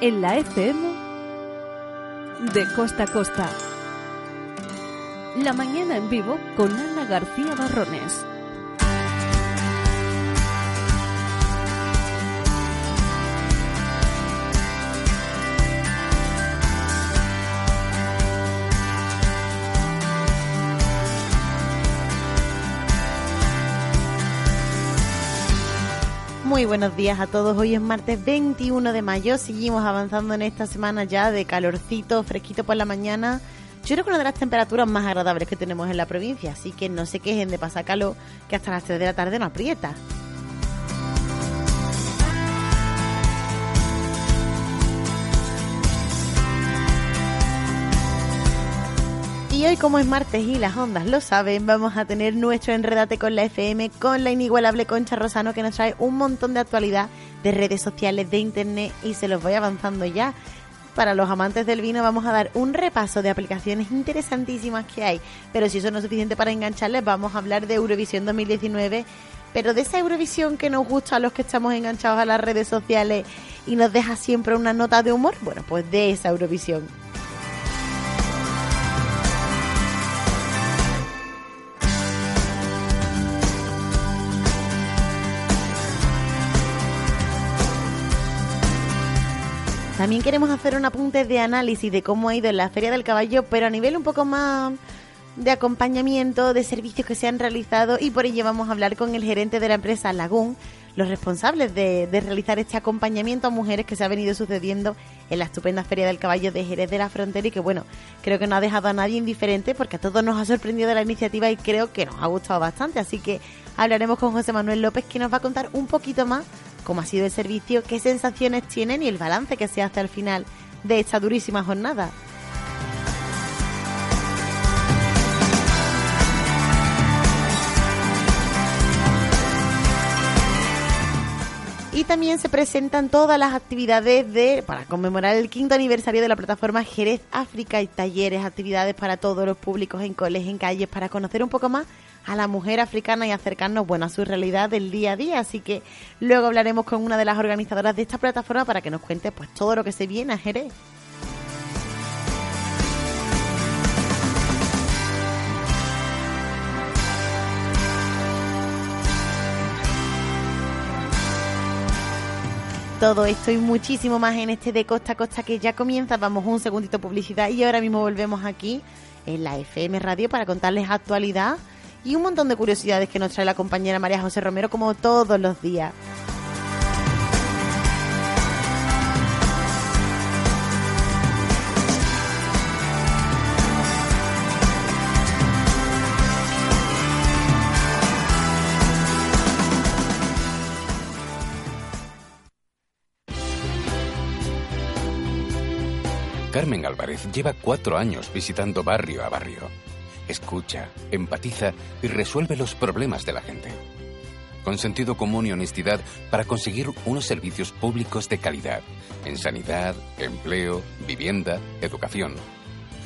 en la FM de costa a costa. La mañana en vivo con Ana García Barrones. Muy buenos días a todos. Hoy es martes 21 de mayo. Seguimos avanzando en esta semana ya de calorcito, fresquito por la mañana. Yo creo que una de las temperaturas más agradables que tenemos en la provincia, así que no se quejen de pasar calor, que hasta las 3 de la tarde no aprieta. Y hoy, como es martes y las ondas lo saben, vamos a tener nuestro Enredate con la FM con la inigualable Concha Rosano que nos trae un montón de actualidad de redes sociales, de internet y se los voy avanzando ya. Para los amantes del vino vamos a dar un repaso de aplicaciones interesantísimas que hay, pero si eso no es suficiente para engancharles, vamos a hablar de Eurovisión 2019 pero de esa Eurovisión que nos gusta a los que estamos enganchados a las redes sociales y nos deja siempre una nota de humor, bueno, pues de esa Eurovisión. También queremos hacer un apunte de análisis de cómo ha ido en la Feria del Caballo, pero a nivel un poco más de acompañamiento, de servicios que se han realizado y por ello vamos a hablar con el gerente de la empresa Lagún, los responsables de, de, realizar este acompañamiento a mujeres que se ha venido sucediendo en la estupenda Feria del Caballo de Jerez de la Frontera y que bueno, creo que no ha dejado a nadie indiferente porque a todos nos ha sorprendido la iniciativa y creo que nos ha gustado bastante, así que hablaremos con José Manuel López que nos va a contar un poquito más cómo ha sido el servicio, qué sensaciones tienen y el balance que se hace al final de esta durísima jornada. Y también se presentan todas las actividades de para conmemorar el quinto aniversario de la plataforma Jerez África y talleres, actividades para todos los públicos en colegios, en calles, para conocer un poco más a la mujer africana y acercarnos bueno, a su realidad del día a día. Así que luego hablaremos con una de las organizadoras de esta plataforma para que nos cuente pues todo lo que se viene a Jerez. Todo esto y muchísimo más en este de Costa a Costa que ya comienza. Vamos un segundito publicidad y ahora mismo volvemos aquí en la FM Radio para contarles actualidad y un montón de curiosidades que nos trae la compañera María José Romero como todos los días. Carmen Álvarez lleva cuatro años visitando barrio a barrio. Escucha, empatiza y resuelve los problemas de la gente. Con sentido común y honestidad para conseguir unos servicios públicos de calidad en sanidad, empleo, vivienda, educación.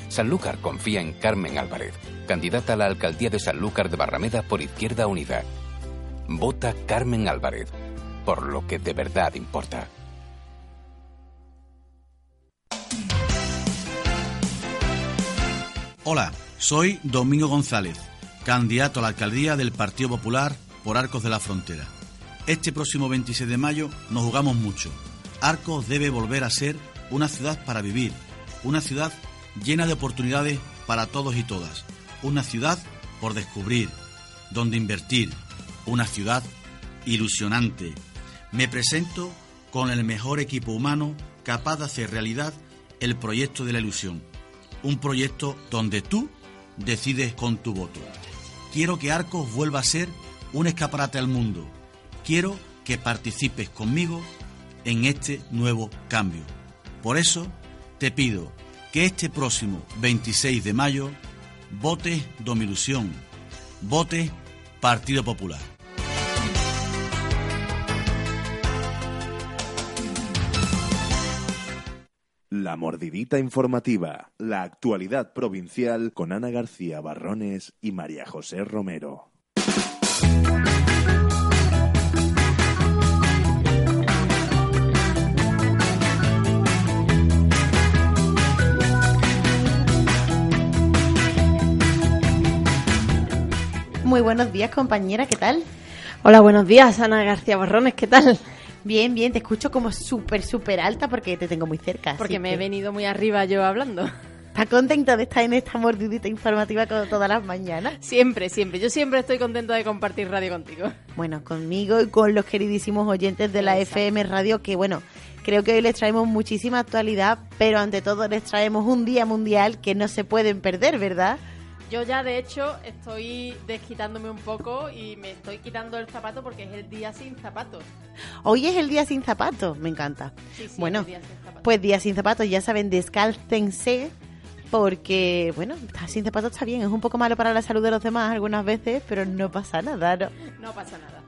Sanlúcar confía en Carmen Álvarez, candidata a la alcaldía de Sanlúcar de Barrameda por Izquierda Unida. Vota Carmen Álvarez, por lo que de verdad importa. Hola, soy Domingo González, candidato a la alcaldía del Partido Popular por Arcos de la Frontera. Este próximo 26 de mayo nos jugamos mucho. Arcos debe volver a ser una ciudad para vivir, una ciudad llena de oportunidades para todos y todas, una ciudad por descubrir, donde invertir, una ciudad ilusionante. Me presento con el mejor equipo humano capaz de hacer realidad el proyecto de la ilusión un proyecto donde tú decides con tu voto. Quiero que Arcos vuelva a ser un escaparate al mundo. Quiero que participes conmigo en este nuevo cambio. Por eso te pido que este próximo 26 de mayo votes Domilusión, vote Partido Popular. La mordidita informativa, la actualidad provincial con Ana García Barrones y María José Romero. Muy buenos días, compañera, ¿qué tal? Hola, buenos días, Ana García Barrones, ¿qué tal? Bien, bien, te escucho como súper, súper alta porque te tengo muy cerca. Porque me que- he venido muy arriba yo hablando. ¿Estás contenta de estar en esta mordidita informativa como todas las mañanas? Siempre, siempre. Yo siempre estoy contenta de compartir radio contigo. Bueno, conmigo y con los queridísimos oyentes de la Exacto. FM Radio, que bueno, creo que hoy les traemos muchísima actualidad, pero ante todo les traemos un día mundial que no se pueden perder, ¿verdad? Yo ya, de hecho, estoy desquitándome un poco y me estoy quitando el zapato porque es el día sin zapatos. Hoy es el día sin zapatos, me encanta. Sí, sí, bueno, día pues día sin zapatos, ya saben, descálcense, porque, bueno, sin zapatos está bien, es un poco malo para la salud de los demás algunas veces, pero no pasa nada, ¿no? No pasa nada.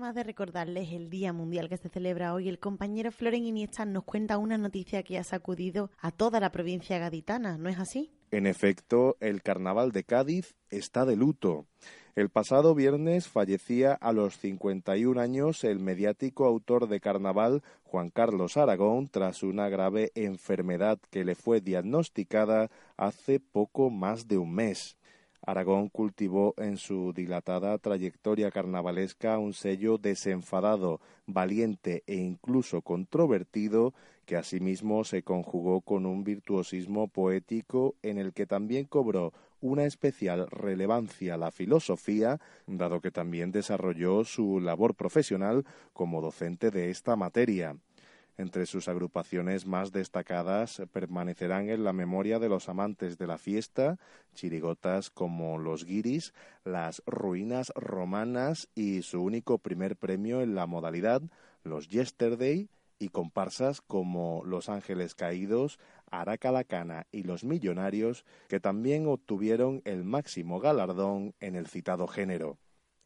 De recordarles el Día Mundial que se celebra hoy, el compañero Floren Iniesta nos cuenta una noticia que ha sacudido a toda la provincia gaditana, ¿no es así? En efecto, el carnaval de Cádiz está de luto. El pasado viernes fallecía a los 51 años el mediático autor de carnaval Juan Carlos Aragón tras una grave enfermedad que le fue diagnosticada hace poco más de un mes. Aragón cultivó en su dilatada trayectoria carnavalesca un sello desenfadado, valiente e incluso controvertido que asimismo se conjugó con un virtuosismo poético en el que también cobró una especial relevancia la filosofía, dado que también desarrolló su labor profesional como docente de esta materia. Entre sus agrupaciones más destacadas permanecerán en la memoria de los amantes de la fiesta chirigotas como los guiris, las ruinas romanas y su único primer premio en la modalidad, los yesterday, y comparsas como Los Ángeles Caídos, Aracalacana y Los Millonarios, que también obtuvieron el máximo galardón en el citado género.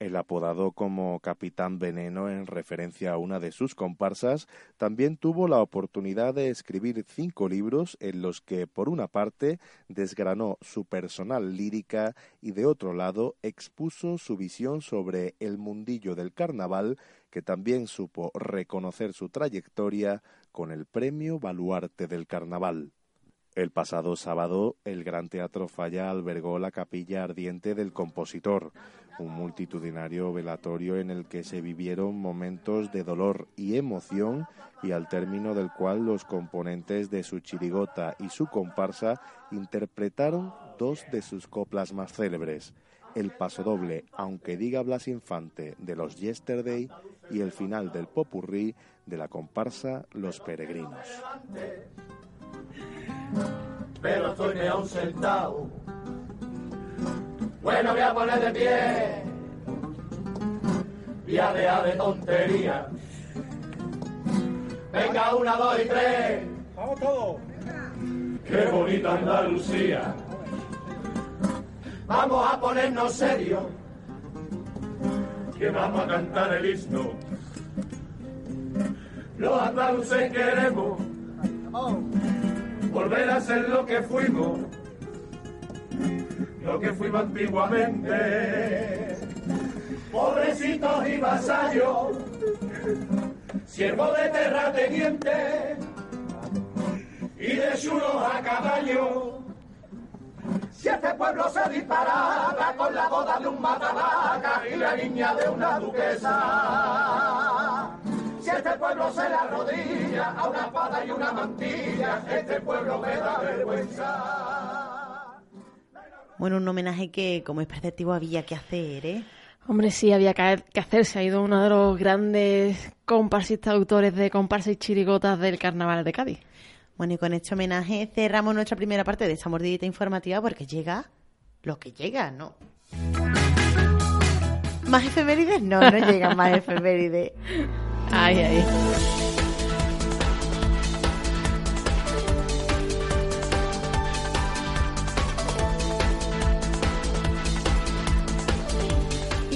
El apodado como Capitán Veneno en referencia a una de sus comparsas, también tuvo la oportunidad de escribir cinco libros en los que, por una parte, desgranó su personal lírica y, de otro lado, expuso su visión sobre el mundillo del carnaval, que también supo reconocer su trayectoria con el premio Baluarte del Carnaval. El pasado sábado, el Gran Teatro Falla albergó la capilla ardiente del compositor, un multitudinario velatorio en el que se vivieron momentos de dolor y emoción y al término del cual los componentes de su chirigota y su comparsa interpretaron dos de sus coplas más célebres, el pasodoble Aunque diga Blas Infante de los Yesterday y el final del popurrí de la comparsa Los Peregrinos. pero estoy. Bueno, voy a poner de pie. Voy a dejar de tontería. Venga, una, dos y tres. Vamos todos. Qué bonita Andalucía. Vamos a ponernos serios. Que vamos a cantar el himno. Los andaluces queremos volver a ser lo que fuimos, lo que fuimos antiguamente. Pobrecitos y vasallos, siervos de terratenientes y de chulos a caballo. Si este pueblo se disparara con la boda de un matavaca y la niña de una duquesa. Si este pueblo se le arrodilla a una espada y una mantilla, este pueblo me da vergüenza. Bueno, un homenaje que, como es perceptivo, había que hacer, ¿eh? Hombre, sí, había que hacerse. Ha ido uno de los grandes comparsistas autores de comparsas y chirigotas del carnaval de Cádiz. Bueno, y con este homenaje cerramos nuestra primera parte de esta mordidita informativa porque llega lo que llega, ¿no? ¿Más efemérides? No, no llegan más efemérides. Ay, ay.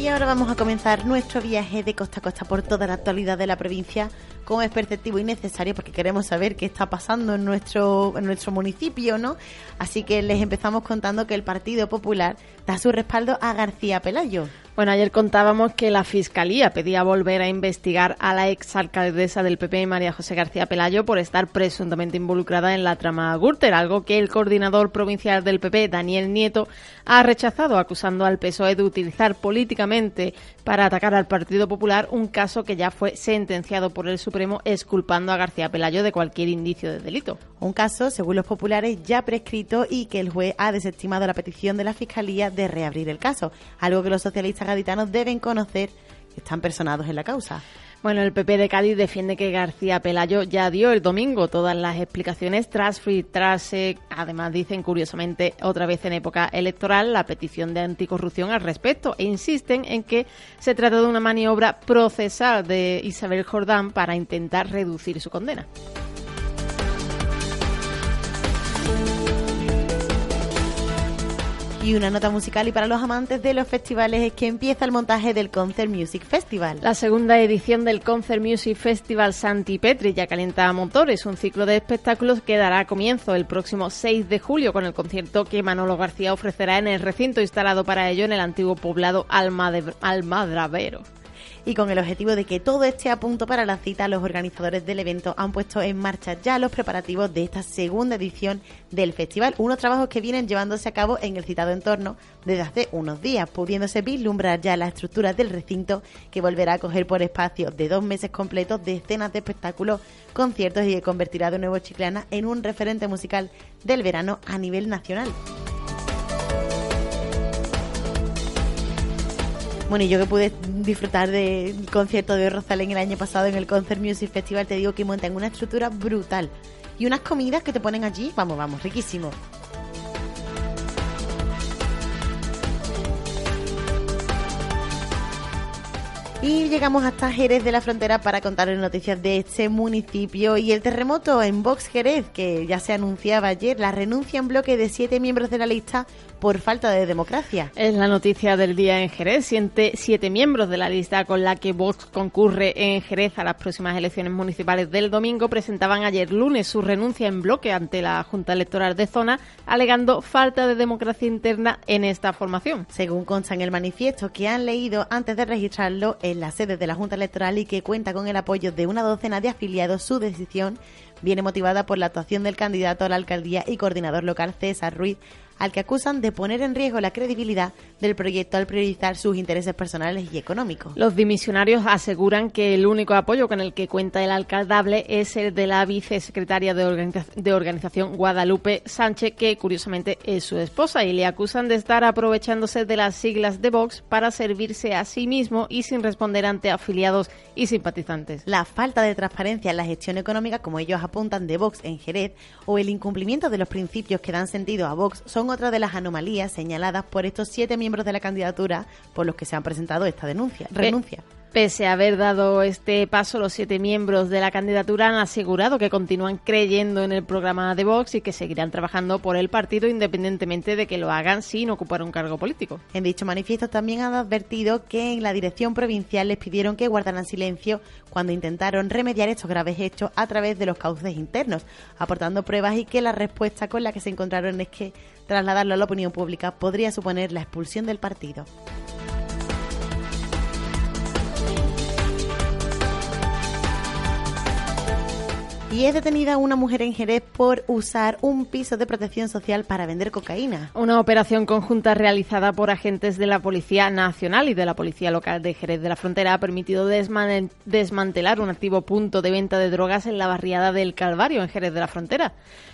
Y ahora vamos a comenzar nuestro viaje de costa a costa por toda la actualidad de la provincia, como es perceptivo y necesario, porque queremos saber qué está pasando en nuestro, en nuestro municipio, ¿no? Así que les empezamos contando que el Partido Popular da su respaldo a García Pelayo. Bueno, ayer contábamos que la Fiscalía pedía volver a investigar a la exalcaldesa del PP, María José García Pelayo, por estar presuntamente involucrada en la trama Gürtel, algo que el coordinador provincial del PP, Daniel Nieto, ha rechazado, acusando al PSOE de utilizar políticamente para atacar al Partido Popular un caso que ya fue sentenciado por el Supremo, exculpando a García Pelayo de cualquier indicio de delito. Un caso, según los populares, ya prescrito y que el juez ha desestimado la petición de la Fiscalía de reabrir el caso, algo que los socialistas gaditanos deben conocer están personados en la causa. Bueno, el PP de Cádiz defiende que García Pelayo ya dio el domingo todas las explicaciones tras filtrarse, además dicen curiosamente otra vez en época electoral, la petición de anticorrupción al respecto e insisten en que se trata de una maniobra procesal de Isabel Jordán para intentar reducir su condena. Y una nota musical. Y para los amantes de los festivales es que empieza el montaje del Concert Music Festival. La segunda edición del Concert Music Festival Santi Petri ya calienta motores, un ciclo de espectáculos que dará comienzo el próximo 6 de julio con el concierto que Manolo García ofrecerá en el recinto instalado para ello en el antiguo poblado Almadravero y con el objetivo de que todo esté a punto para la cita, los organizadores del evento han puesto en marcha ya los preparativos de esta segunda edición del festival, unos trabajos que vienen llevándose a cabo en el citado entorno desde hace unos días, pudiéndose vislumbrar ya la estructura del recinto que volverá a coger por espacio de dos meses completos decenas de espectáculos, conciertos y que convertirá de nuevo Chiclana en un referente musical del verano a nivel nacional. Bueno, y yo que pude disfrutar del concierto de Rosalén el año pasado en el Concert Music Festival, te digo que montan una estructura brutal. Y unas comidas que te ponen allí, vamos, vamos, riquísimo. Y llegamos hasta Jerez de la Frontera para contaros noticias de este municipio y el terremoto en Vox Jerez, que ya se anunciaba ayer, la renuncia en bloque de siete miembros de la lista por falta de democracia. Es la noticia del día en Jerez. Siete, siete miembros de la lista con la que Vox concurre en Jerez a las próximas elecciones municipales del domingo presentaban ayer lunes su renuncia en bloque ante la Junta Electoral de Zona, alegando falta de democracia interna en esta formación. Según consta en el manifiesto que han leído antes de registrarlo, en la sede de la Junta Electoral y que cuenta con el apoyo de una docena de afiliados, su decisión viene motivada por la actuación del candidato a la alcaldía y coordinador local César Ruiz al que acusan de poner en riesgo la credibilidad del proyecto al priorizar sus intereses personales y económicos. Los dimisionarios aseguran que el único apoyo con el que cuenta el alcaldable es el de la vicesecretaria de, organización Guadalupe Sánchez, que curiosamente es su esposa, y le acusan de estar aprovechándose de las siglas de Vox para servirse a sí mismo y sin responder ante afiliados y simpatizantes. La falta de transparencia en la gestión económica, como ellos apuntan, de Vox en Jerez, o el incumplimiento de los principios que dan sentido a Vox son otra de las anomalías señaladas por estos siete miembros de la candidatura por los que se han presentado esta denuncia, renuncia. Pese a haber dado este paso, los siete miembros de la candidatura han asegurado que continúan creyendo en el programa de Vox y que seguirán trabajando por el partido independientemente de que lo hagan sin ocupar un cargo político. En dicho manifiesto también han advertido que en la dirección provincial les pidieron que guardaran silencio cuando intentaron remediar estos graves hechos a través de los cauces internos, aportando pruebas y que la respuesta con la que se encontraron es que trasladarlo a la opinión pública podría suponer la expulsión del partido. Y es detenida una mujer en Jerez por usar un piso de protección social para vender cocaína. Una operación conjunta realizada por agentes de la Policía Nacional y de la Policía Local de Jerez de la Frontera ha permitido desmantelar un activo punto de venta de drogas en la barriada del Calvario, en Jerez de la Frontera.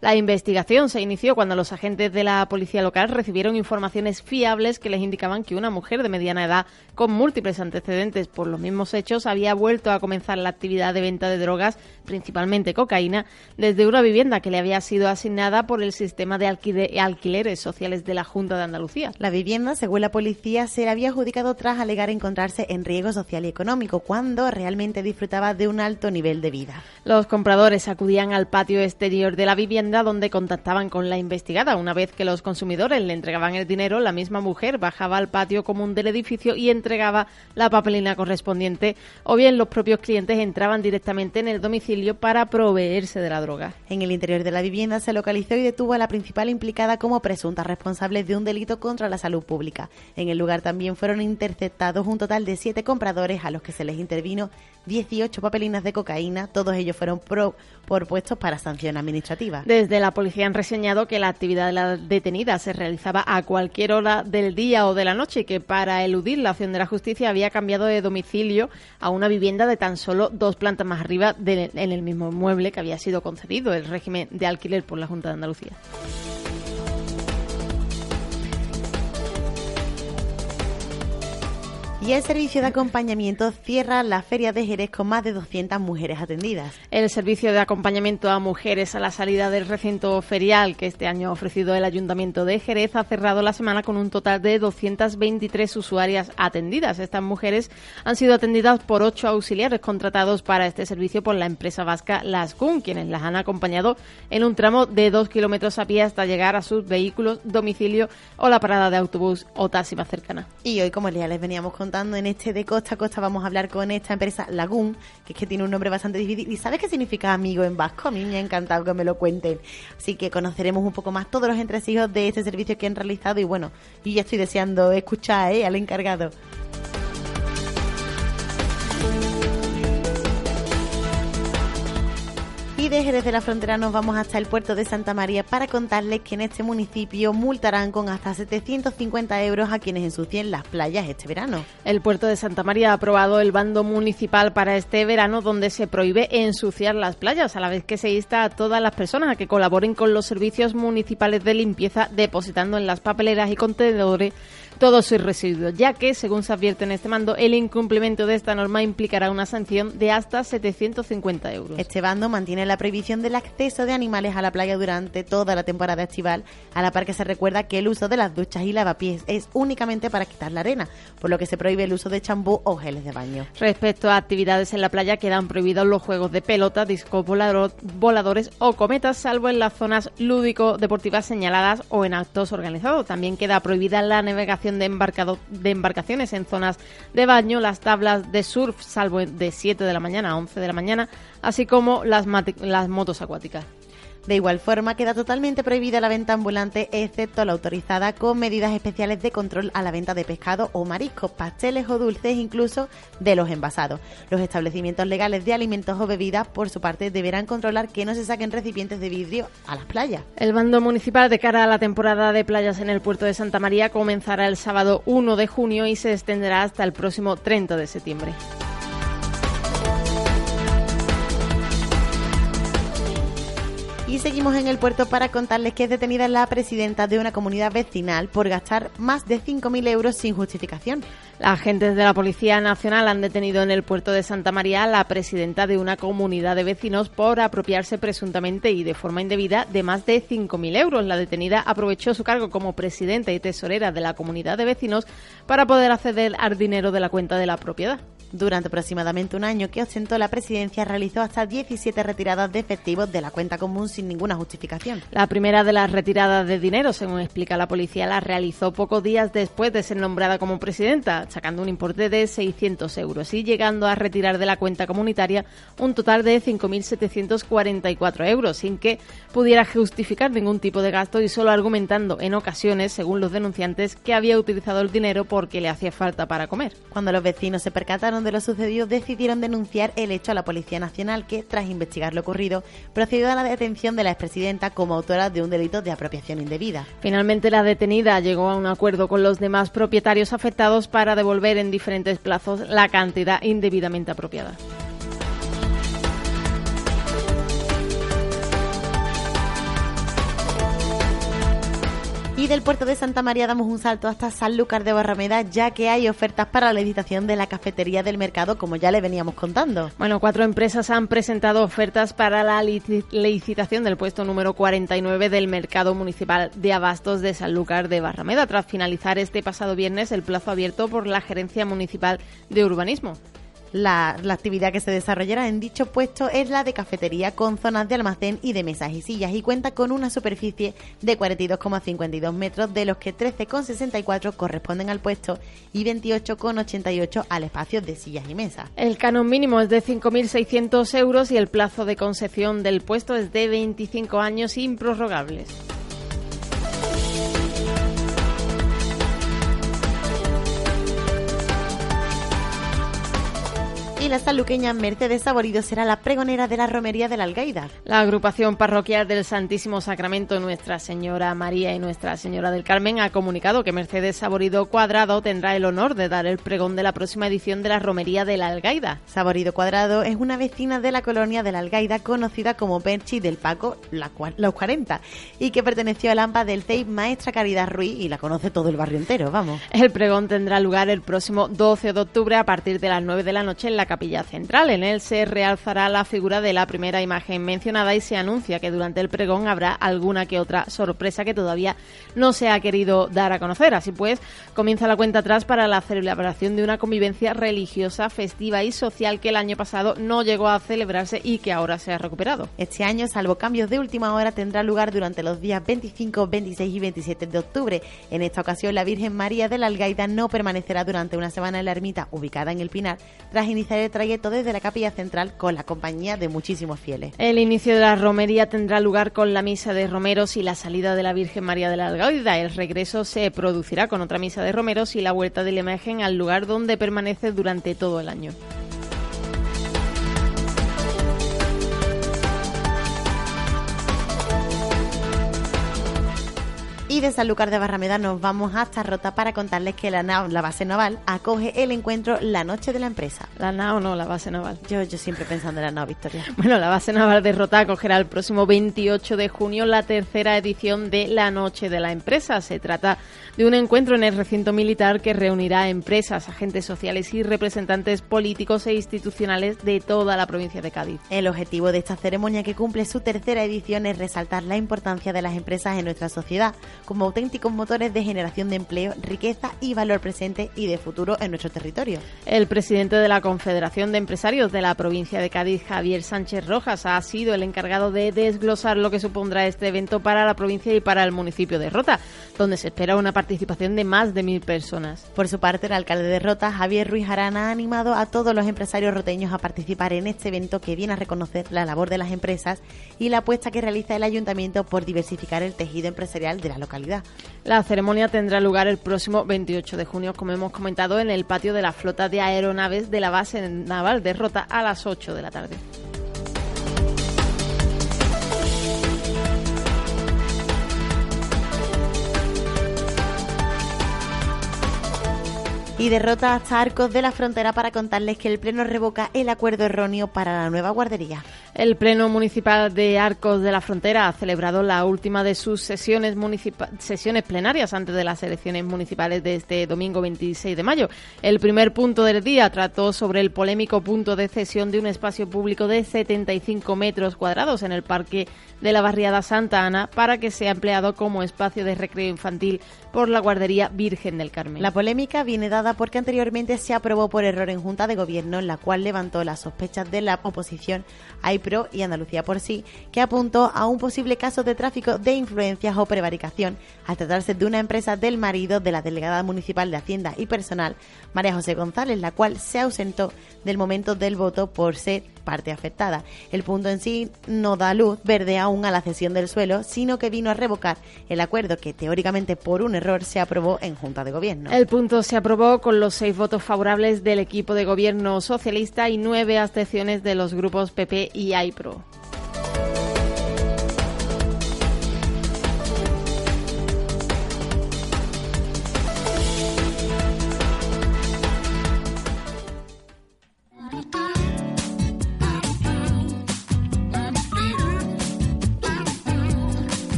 La investigación se inició cuando los agentes de la policía local recibieron informaciones fiables que les indicaban que una mujer de mediana edad con múltiples antecedentes por los mismos hechos había vuelto a comenzar la actividad de venta de drogas, principalmente cocaína, desde una vivienda que le había sido asignada por el sistema de alquileres sociales de la Junta de Andalucía. La vivienda, según la policía, se le había adjudicado tras alegar encontrarse en riesgo social y económico, cuando realmente disfrutaba de un alto nivel de vida. Los compradores acudían al patio exterior de la vivienda donde contactaban con la investigada. Una vez que los consumidores le entregaban el dinero, la misma mujer bajaba al patio común del edificio y entregaba la papelina correspondiente, o bien los propios clientes entraban directamente en el domicilio para proveerse de la droga. En el interior de la vivienda se localizó y detuvo a la principal implicada como presunta responsable de un delito contra la salud pública. En el lugar también fueron interceptados un total de siete compradores a los que se les intervino 18 papelinas de cocaína. Todos ellos fueron propuestos para sanción administrativa. Desde la policía han reseñado que la actividad de la detenida se realizaba a cualquier hora del día o de la noche y que para eludir la acción de la justicia había cambiado de domicilio a una vivienda de tan solo dos plantas más arriba en el mismo mueble que había sido concedido el régimen de alquiler por la Junta de Andalucía. Y el servicio de acompañamiento cierra la feria de Jerez con más de 200 mujeres atendidas. El servicio de acompañamiento a mujeres a la salida del recinto ferial que este año ha ofrecido el Ayuntamiento de Jerez ha cerrado la semana con un total de 223 usuarias atendidas. Estas mujeres han sido atendidas por ocho auxiliares contratados para este servicio por la empresa vasca Lascun, quienes las han acompañado en un tramo de dos kilómetros a pie hasta llegar a sus vehículos, domicilio o la parada de autobús o taxi más cercana. Y hoy, como ya les veníamos contando, en este de costa a costa. Vamos a hablar con esta empresa Lagún, que es que tiene un nombre bastante difícil. ¿Y sabes qué significa amigo en vasco? A mí me ha encantado que me lo cuenten. Así que conoceremos un poco más todos los entresijos de este servicio que han realizado. Y bueno, y ya estoy deseando escuchar ¿eh? al encargado. Y de Jerez de la Frontera nos vamos hasta el puerto de Santa María para contarles que en este municipio multarán con hasta 750 euros a quienes ensucien las playas este verano. El puerto de Santa María ha aprobado el bando municipal para este verano donde se prohíbe ensuciar las playas, a la vez que se insta a todas las personas a que colaboren con los servicios municipales de limpieza depositando en las papeleras y contenedores todos sus residuos, ya que, según se advierte en este mando, el incumplimiento de esta norma implicará una sanción de hasta 750 euros. Este bando mantiene la prohibición del acceso de animales a la playa durante toda la temporada estival, a la par que se recuerda que el uso de las duchas y lavapiés es únicamente para quitar la arena, por lo que se prohíbe el uso de champú o geles de baño. Respecto a actividades en la playa, quedan prohibidos los juegos de pelota, discos voladores o cometas, salvo en las zonas lúdico-deportivas señaladas o en actos organizados. También queda prohibida la navegación de, de embarcaciones en zonas de baño, las tablas de surf, salvo de 7 de la mañana a 11 de la mañana, así como las, las motos acuáticas. De igual forma, queda totalmente prohibida la venta ambulante, excepto la autorizada con medidas especiales de control a la venta de pescado o mariscos, pasteles o dulces, incluso de los envasados. Los establecimientos legales de alimentos o bebidas, por su parte, deberán controlar que no se saquen recipientes de vidrio a las playas. El bando municipal de cara a la temporada de playas en el puerto de Santa María comenzará el sábado 1 de junio y se extenderá hasta el próximo 30 de septiembre. Y seguimos en el puerto para contarles que es detenida la presidenta de una comunidad vecinal por gastar más de 5.000 euros sin justificación. Agentes de la Policía Nacional han detenido en el puerto de Santa María a la presidenta de una comunidad de vecinos por apropiarse presuntamente y de forma indebida de más de 5.000 euros. La detenida aprovechó su cargo como presidenta y tesorera de la comunidad de vecinos para poder acceder al dinero de la cuenta de la propiedad. Durante aproximadamente un año que ostentó la presidencia, realizó hasta 17 retiradas de efectivos de la cuenta común sin ninguna justificación. La primera de las retiradas de dinero, según explica la policía, la realizó pocos días después de ser nombrada como presidenta, sacando un importe de 600 euros y llegando a retirar de la cuenta comunitaria un total de 5.744 euros, sin que pudiera justificar ningún tipo de gasto y solo argumentando en ocasiones, según los denunciantes, que había utilizado el dinero porque le hacía falta para comer. Cuando los vecinos se percataron de lo sucedido, decidieron denunciar el hecho a la Policía Nacional, que, tras investigar lo ocurrido, procedió a la detención de la expresidenta como autora de un delito de apropiación indebida. Finalmente, la detenida llegó a un acuerdo con los demás propietarios afectados para devolver en diferentes plazos la cantidad indebidamente apropiada. Y del puerto de Santa María damos un salto hasta Sanlúcar de Barrameda, ya que hay ofertas para la licitación de la cafetería del mercado, como ya le veníamos contando. Bueno, cuatro empresas han presentado ofertas para la licitación del puesto número 49 del mercado municipal de abastos de Sanlúcar de Barrameda, tras finalizar este pasado viernes el plazo abierto por la Gerencia Municipal de Urbanismo. La, actividad que se desarrollará en dicho puesto es la de cafetería con zonas de almacén y de mesas y sillas y cuenta con una superficie de 42,52 metros, de los que 13,64 corresponden al puesto y 28,88 al espacio de sillas y mesas. El canon mínimo es de 5.600 euros y el plazo de concesión del puesto es de 25 años improrrogables. Y la saluqueña Mercedes Saborido será la pregonera de la romería de la Algaida. La agrupación parroquial del Santísimo Sacramento Nuestra Señora María y Nuestra Señora del Carmen ha comunicado que Mercedes Saborido Cuadrado tendrá el honor de dar el pregón de la próxima edición de la romería de la Algaida. Saborido Cuadrado es una vecina de la colonia de la Algaida conocida como Perchi del Paco la, Los 40 y que perteneció al AMPA del CEI Maestra Caridad Ruiz y la conoce todo el barrio entero, vamos. El pregón tendrá lugar el próximo 12 de octubre a partir de las 9 de la noche en la capilla central. En él se realzará la figura de la primera imagen mencionada y se anuncia que durante el pregón habrá alguna que otra sorpresa que todavía no se ha querido dar a conocer. Así pues, comienza la cuenta atrás para la celebración de una convivencia religiosa, festiva y social que el año pasado no llegó a celebrarse y que ahora se ha recuperado. Este año, salvo cambios de última hora, tendrá lugar durante los días 25, 26 y 27 de octubre. En esta ocasión, la Virgen María de la Algaida no permanecerá durante una semana en la ermita ubicada en el Pinar tras iniciar el trayecto desde la capilla central con la compañía de muchísimos fieles. El inicio de la romería tendrá lugar con la misa de romeros y la salida de la Virgen María de la Algaida. El regreso se producirá con otra misa de romeros y la vuelta de la imagen al lugar donde permanece durante todo el año. Y de Sanlúcar de Barrameda nos vamos hasta Rota para contarles que la, la base naval acoge el encuentro La Noche de la Empresa. La NAO no, la base naval. Yo, yo siempre pensando en la NAO, Victoria. Bueno, la base naval de Rota acogerá el próximo 28 de junio la tercera edición de La Noche de la Empresa. Se trata de un encuentro en el recinto militar que reunirá a empresas, agentes sociales y representantes políticos e institucionales de toda la provincia de Cádiz. El objetivo de esta ceremonia que cumple su tercera edición es resaltar la importancia de las empresas en nuestra sociedad como auténticos motores de generación de empleo, riqueza y valor presente y de futuro en nuestro territorio. El presidente de la Confederación de Empresarios de la provincia de Cádiz, Javier Sánchez Rojas, ha sido el encargado de desglosar lo que supondrá este evento para la provincia y para el municipio de Rota, donde se espera una participación de más de mil personas. Por su parte, el alcalde de Rota, Javier Ruiz Arana, ha animado a todos los empresarios roteños a participar en este evento que viene a reconocer la labor de las empresas y la apuesta que realiza el ayuntamiento por diversificar el tejido empresarial de la localidad. La ceremonia tendrá lugar el próximo 28 de junio, como hemos comentado, en el patio de la flota de aeronaves de la base naval de Rota a las 8 de la tarde. Y derrota hasta Arcos de la Frontera para contarles que el Pleno revoca el acuerdo erróneo para la nueva guardería. El Pleno Municipal de Arcos de la Frontera ha celebrado la última de sus sesiones, sesiones plenarias antes de las elecciones municipales de este domingo 26 de mayo. El primer punto del día trató sobre el polémico punto de cesión de un espacio público de 75 metros cuadrados en el Parque de la Barriada Santa Ana para que sea empleado como espacio de recreo infantil por la Guardería Virgen del Carmen. La polémica viene dada porque anteriormente se aprobó por error en Junta de Gobierno, en la cual levantó las sospechas de la oposición AIPRO y Andalucía por sí, que apuntó a un posible caso de tráfico de influencias o prevaricación al tratarse de una empresa del marido de la delegada municipal de Hacienda y Personal, María José González, la cual se ausentó del momento del voto por ser parte afectada. El punto en sí no da luz verde aún a la cesión del suelo, sino que vino a revocar el acuerdo que teóricamente por un error se aprobó en Junta de Gobierno. El punto se aprobó con los seis votos favorables del equipo de gobierno socialista y nueve abstenciones de los grupos PP y AIPRO.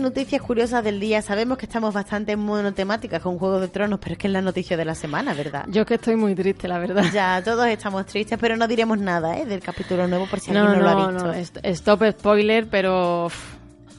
Noticias curiosas del día. Sabemos que estamos bastante monotemáticas con Juego de Tronos, pero es que es la noticia de la semana, ¿verdad? Yo que estoy muy triste, la verdad. Ya, todos estamos tristes, pero no diremos nada ¿eh? del capítulo nuevo por si alguien no, lo ha visto. No, stop spoiler, pero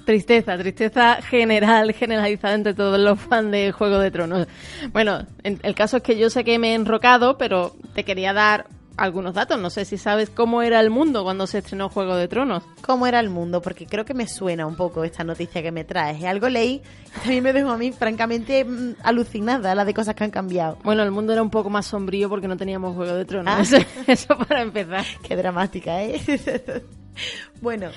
Tristeza, tristeza general, generalizada entre todos los fans de Juego de Tronos. Bueno, el caso es que yo sé que me he enrocado, pero te quería dar algunos datos. No sé si sabes cómo era el mundo cuando se estrenó Juego de Tronos. ¿Cómo era el mundo? Porque creo que me suena un poco esta noticia que me traes. Algo leí, también me dejó a mí francamente mm, alucinada la de cosas que han cambiado. Bueno, el mundo era un poco más sombrío porque no teníamos Juego de Tronos. Ah. Eso, para empezar. Qué dramática, ¿eh? Bueno.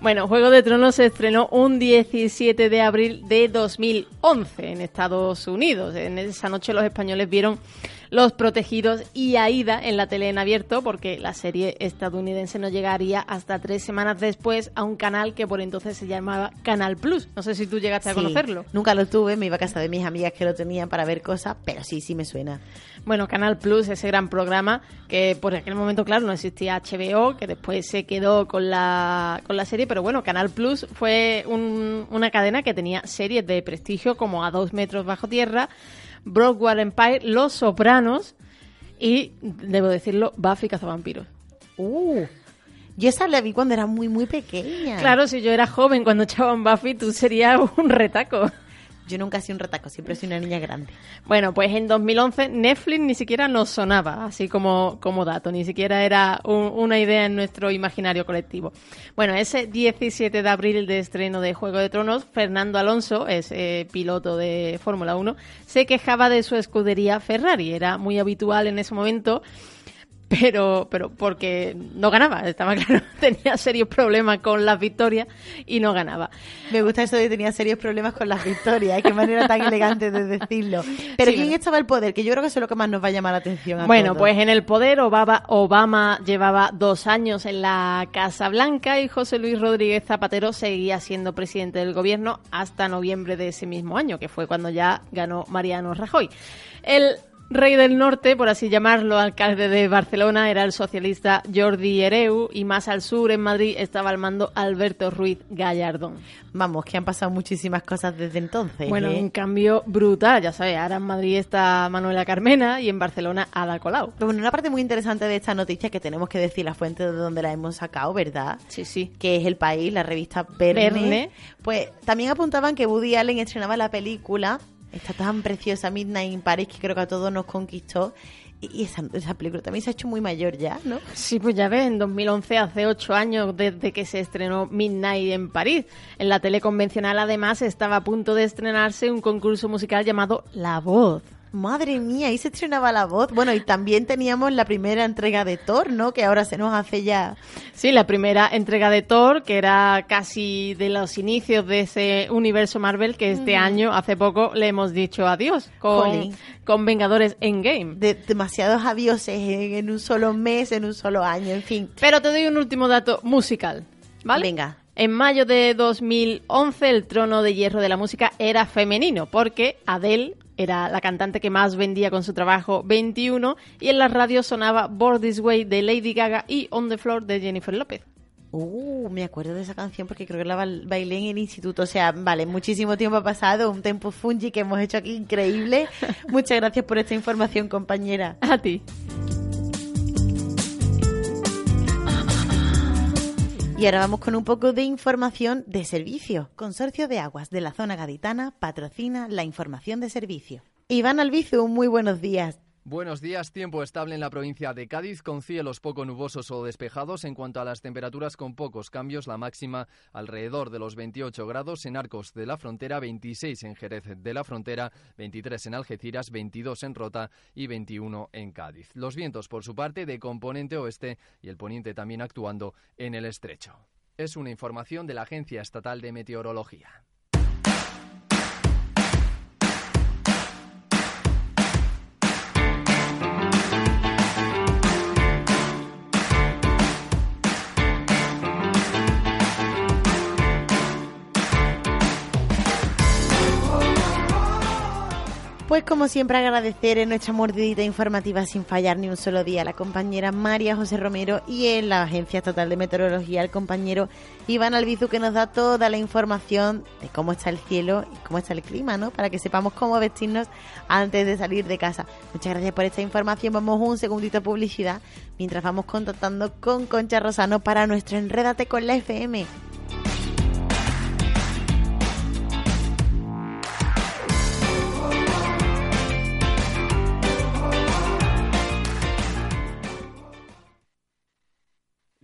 Bueno, Juego de Tronos se estrenó un 17 de abril de 2011 en Estados Unidos. En esa noche los españoles vieron los Protegidos y Aida en la tele en abierto, porque la serie estadounidense no llegaría hasta tres semanas después a un canal que por entonces se llamaba Canal Plus. No sé si tú llegaste a conocerlo. Nunca lo tuve, me iba a casa de mis amigas que lo tenían para ver cosas, pero sí, sí me suena. Bueno, Canal Plus, ese gran programa que por aquel momento, claro, no existía HBO, que después se quedó con la, con la serie, pero bueno, Canal Plus fue una cadena que tenía series de prestigio como A dos metros bajo tierra, Broadway Empire, Los Sopranos y, debo decirlo, Buffy Cazavampiros. Uh, yo esa la vi cuando era muy, muy pequeña. Claro, si yo era joven cuando echaban Buffy, tú serías un retaco. Yo nunca he sido un retaco, siempre sido una niña grande. Bueno, pues en 2011 Netflix ni siquiera nos sonaba, así como, como dato, ni siquiera era una idea en nuestro imaginario colectivo. Bueno, ese 17 de abril de estreno de Juego de Tronos, Fernando Alonso, ese piloto de Fórmula 1, se quejaba de su escudería Ferrari. Era muy habitual en ese momento pero, pero porque no ganaba, estaba claro, tenía serios problemas con las victorias y no ganaba. Me gusta eso de que tenía serios problemas con las victorias, qué manera tan elegante de decirlo. Pero ¿quién estaba el poder? Que yo creo que eso es lo que más nos va a llamar la atención. bueno, pues en el poder Obama, Obama llevaba dos años en la Casa Blanca y José Luis Rodríguez Zapatero seguía siendo presidente del gobierno hasta noviembre de ese mismo año, que fue cuando ya ganó Mariano Rajoy. El rey del norte, por así llamarlo, alcalde de Barcelona, era el socialista Jordi Hereu y más al sur, en Madrid, estaba al mando Alberto Ruiz Gallardón. Vamos, que han pasado muchísimas cosas desde entonces. Bueno, ¿eh? un cambio brutal, ya sabes, ahora en Madrid está Manuela Carmena y en Barcelona Ada Colau. Pero bueno, una parte muy interesante de esta noticia que tenemos que decir la fuente de donde la hemos sacado, ¿verdad? Sí, sí. Que es El País, la revista Verne. Verne. Pues también apuntaban que Woody Allen estrenaba la película Está tan preciosa Midnight in Paris que creo que a todos nos conquistó. Y esa, esa, película también se ha hecho muy mayor ya, ¿no? Sí, pues ya ves, en 2011, hace ocho años desde que se estrenó Midnight en París. En la tele convencional, además, estaba a punto de estrenarse un concurso musical llamado La Voz. Madre mía, ahí se estrenaba la voz. Bueno, y también teníamos la primera entrega de Thor, ¿no? Que ahora se nos hace ya. Sí, la primera entrega de Thor, que era casi de los inicios de ese universo Marvel, que este año, hace poco, le hemos dicho adiós con, con Vengadores Endgame. De, demasiados adioses en, un solo mes, en un solo año, en fin. Pero te doy un último dato musical, ¿vale? Venga. En mayo de 2011 el trono de hierro de la música era femenino porque Adele era la cantante que más vendía con su trabajo 21 y en la radio sonaba Born This Way de Lady Gaga y On the Floor de Jennifer López. Uh, me acuerdo de esa canción porque creo que la bailé en el instituto. O sea, vale, muchísimo tiempo ha pasado, un tempo fungi que hemos hecho aquí increíble. Muchas gracias por esta información, compañera. A ti. Y ahora vamos con un poco de información de servicio. Consorcio de Aguas de la zona gaditana patrocina la información de servicio. Iván Albizu, muy buenos días. Buenos días, tiempo estable en la provincia de Cádiz, con cielos poco nubosos o despejados. En cuanto a las temperaturas, con pocos cambios, la máxima alrededor de los 28 grados en Arcos de la Frontera, 26 en Jerez de la Frontera, 23 en Algeciras, 22 en Rota y 21 en Cádiz. Los vientos, por su parte, de componente oeste y el poniente también actuando en el estrecho. Es una información de la Agencia Estatal de Meteorología. Pues como siempre agradecer en nuestra mordidita informativa sin fallar ni un solo día a la compañera María José Romero y en la Agencia Estatal de Meteorología al compañero Iván Albizu que nos da toda la información de cómo está el cielo y cómo está el clima, ¿no? Para que sepamos cómo vestirnos antes de salir de casa. Muchas gracias por esta información. Vamos un segundito de publicidad mientras vamos contactando con Concha Rosano para nuestro Enrédate con la FM.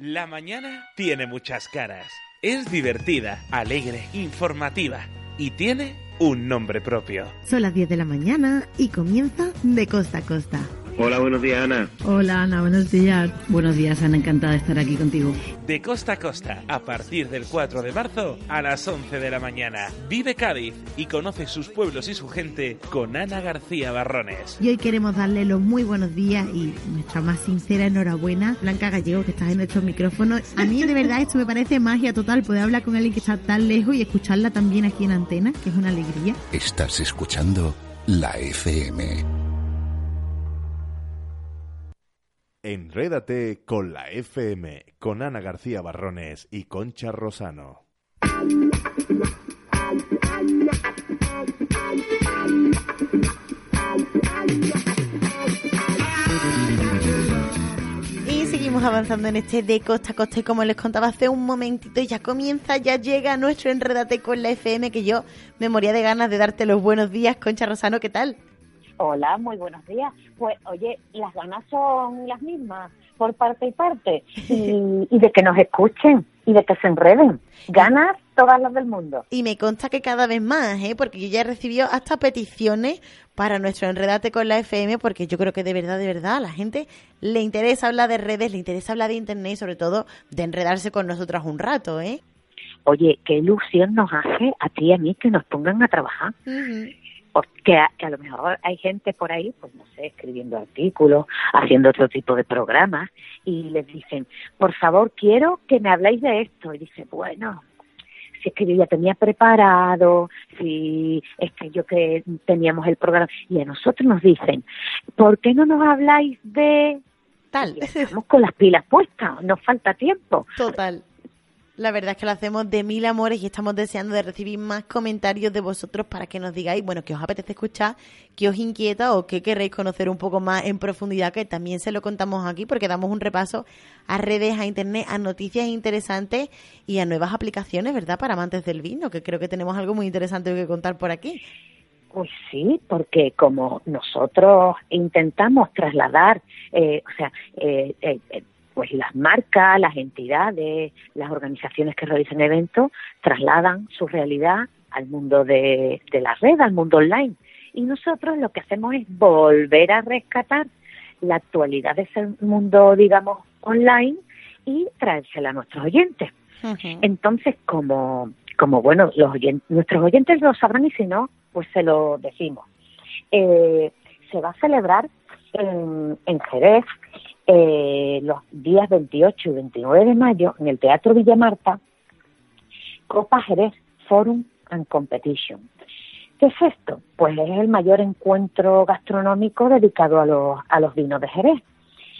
La mañana tiene muchas caras. Es divertida, alegre, informativa y tiene un nombre propio. Son las 10 de la mañana y comienza de costa a costa. Hola, buenos días, Ana. Hola, Ana, buenos días. Buenos días, Ana, encantada de estar aquí contigo. De costa a costa, a partir del 4 de marzo a las 11 de la mañana. Vive Cádiz y conoce sus pueblos y su gente con Ana García Barrones. Y hoy queremos darle los muy buenos días y nuestra más sincera enhorabuena, Blanca Gallego, que estás en nuestros micrófonos. A mí, de verdad, esto me parece magia total, poder hablar con alguien que está tan lejos y escucharla también aquí en antena, que es una alegría. Estás escuchando la FM. Enrédate con la FM, con Ana García Barrones y Concha Rosano. Y seguimos avanzando en este de costa a costa y como les contaba hace un momentito ya comienza, ya llega nuestro Enrédate con la FM que yo me moría de ganas de darte los buenos días, Concha Rosano, ¿qué tal? Hola, muy buenos días. Pues oye, las ganas son las mismas por parte y parte y, de que nos escuchen y de que se enreden. Ganas todas las del mundo. Y me consta que cada vez más, ¿eh? porque yo ya he recibido hasta peticiones para nuestro Enredate con la FM, porque yo creo que de verdad, de verdad, a la gente le interesa hablar de redes, le interesa hablar de Internet y sobre todo de enredarse con nosotras un rato, ¿eh? Oye, qué ilusión nos hace a ti y a mí que nos pongan a trabajar porque a, lo mejor hay gente por ahí, pues no sé, escribiendo artículos, haciendo otro tipo de programas, y les dicen, por favor, quiero que me habléis de esto. Y dice, bueno, si es que yo ya tenía preparado, si es que yo que teníamos el programa, y a nosotros nos dicen, ¿por qué no nos habláis de tal? estamos con las pilas puestas, nos falta tiempo. Total. La verdad es que lo hacemos de mil amores y estamos deseando de recibir más comentarios de vosotros para que nos digáis, bueno, qué os apetece escuchar, qué os inquieta o qué queréis conocer un poco más en profundidad, que también se lo contamos aquí porque damos un repaso a redes, a internet, a noticias interesantes y a nuevas aplicaciones, ¿verdad? Para amantes del vino, que creo que tenemos algo muy interesante que contar por aquí. Pues sí, porque como nosotros intentamos trasladar, eh, o sea, eh, eh, eh pues las marcas, las entidades, las organizaciones que realizan eventos trasladan su realidad al mundo de, la red, al mundo online. Y nosotros lo que hacemos es volver a rescatar la actualidad de ese mundo, digamos, online y traérsela a nuestros oyentes. Entonces, como, como bueno, los nuestros oyentes lo sabrán y si no, pues se lo decimos. Eh, se va a celebrar en, en Jerez eh, los días 28 y 29 de mayo en el Teatro Villa Marta, Copa Jerez Forum and Competition. ¿Qué es esto? Pues es el mayor encuentro gastronómico dedicado a los, a los vinos de Jerez.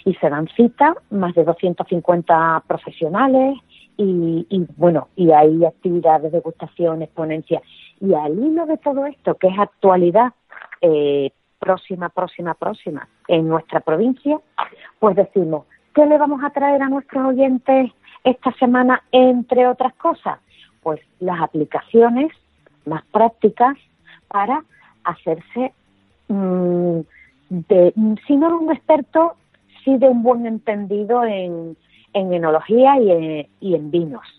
Y se dan cita más de 250 profesionales y, y, bueno, y hay actividades, degustaciones, ponencias. Y al hilo de todo esto, que es actualidad eh, próxima, próxima, próxima en nuestra provincia, pues decimos, ¿qué le vamos a traer a nuestros oyentes esta semana, entre otras cosas? Pues las aplicaciones más prácticas para hacerse, mm, de, si no de un experto, sí de un buen entendido en, en enología y en vinos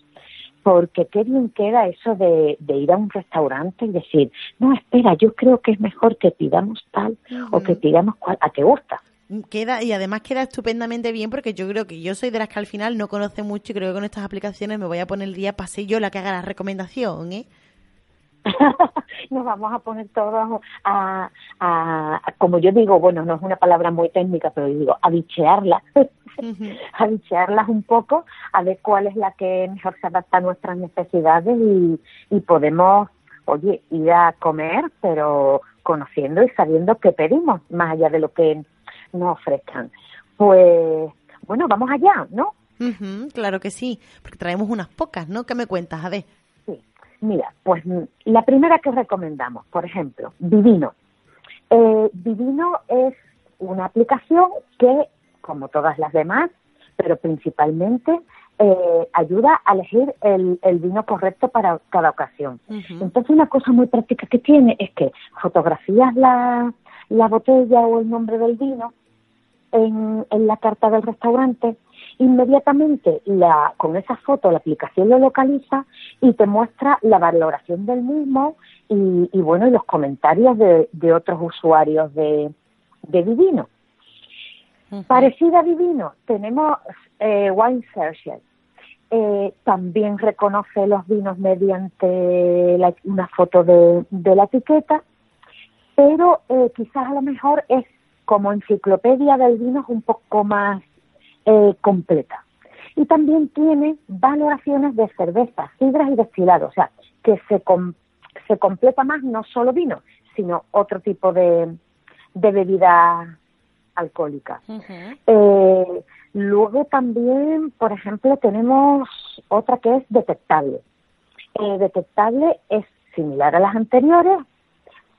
porque qué bien queda eso de, ir a un restaurante y decir, no, espera, yo creo que es mejor que pidamos tal o que pidamos cual, a te gusta. Queda, y además queda estupendamente bien porque yo creo que yo soy de las que al final no conoce mucho y creo que con estas aplicaciones me voy a poner el día pase yo la que haga la recomendación, ¿eh? nos vamos a poner todos a, como yo digo, bueno, no es una palabra muy técnica, pero yo digo, a bichearlas, a bichearlas un poco, a ver cuál es la que mejor se adapta a nuestras necesidades y, y podemos, oye, ir a comer, pero conociendo y sabiendo qué pedimos, más allá de lo que nos ofrezcan. Pues, bueno, vamos allá, ¿no? claro que sí, porque traemos unas pocas, ¿no? ¿Qué me cuentas? A ver. Mira, pues mm, la primera que recomendamos, por ejemplo, Divino. Eh, Divino es una aplicación que, como todas las demás, pero principalmente eh, ayuda a elegir el, vino correcto para cada ocasión. Entonces, una cosa muy práctica que tiene es que fotografías la, la botella o el nombre del vino en, en la carta del restaurante inmediatamente la, con esa foto la aplicación lo localiza y te muestra la valoración del mismo y, bueno, y los comentarios de, otros usuarios de, de Divino. Parecida a Divino, tenemos eh, Wine Searcher. Eh, también reconoce los vinos mediante una foto de, la etiqueta, pero eh, quizás a lo mejor es como enciclopedia del vino es un poco más eh, completa. Y también tiene valoraciones de cervezas, sidras y destilados, o sea, que se, se completa más no solo vino, sino otro tipo de, de bebida alcohólica. eh, luego también, por ejemplo, tenemos otra que es detectable. Eh, detectable es similar a las anteriores,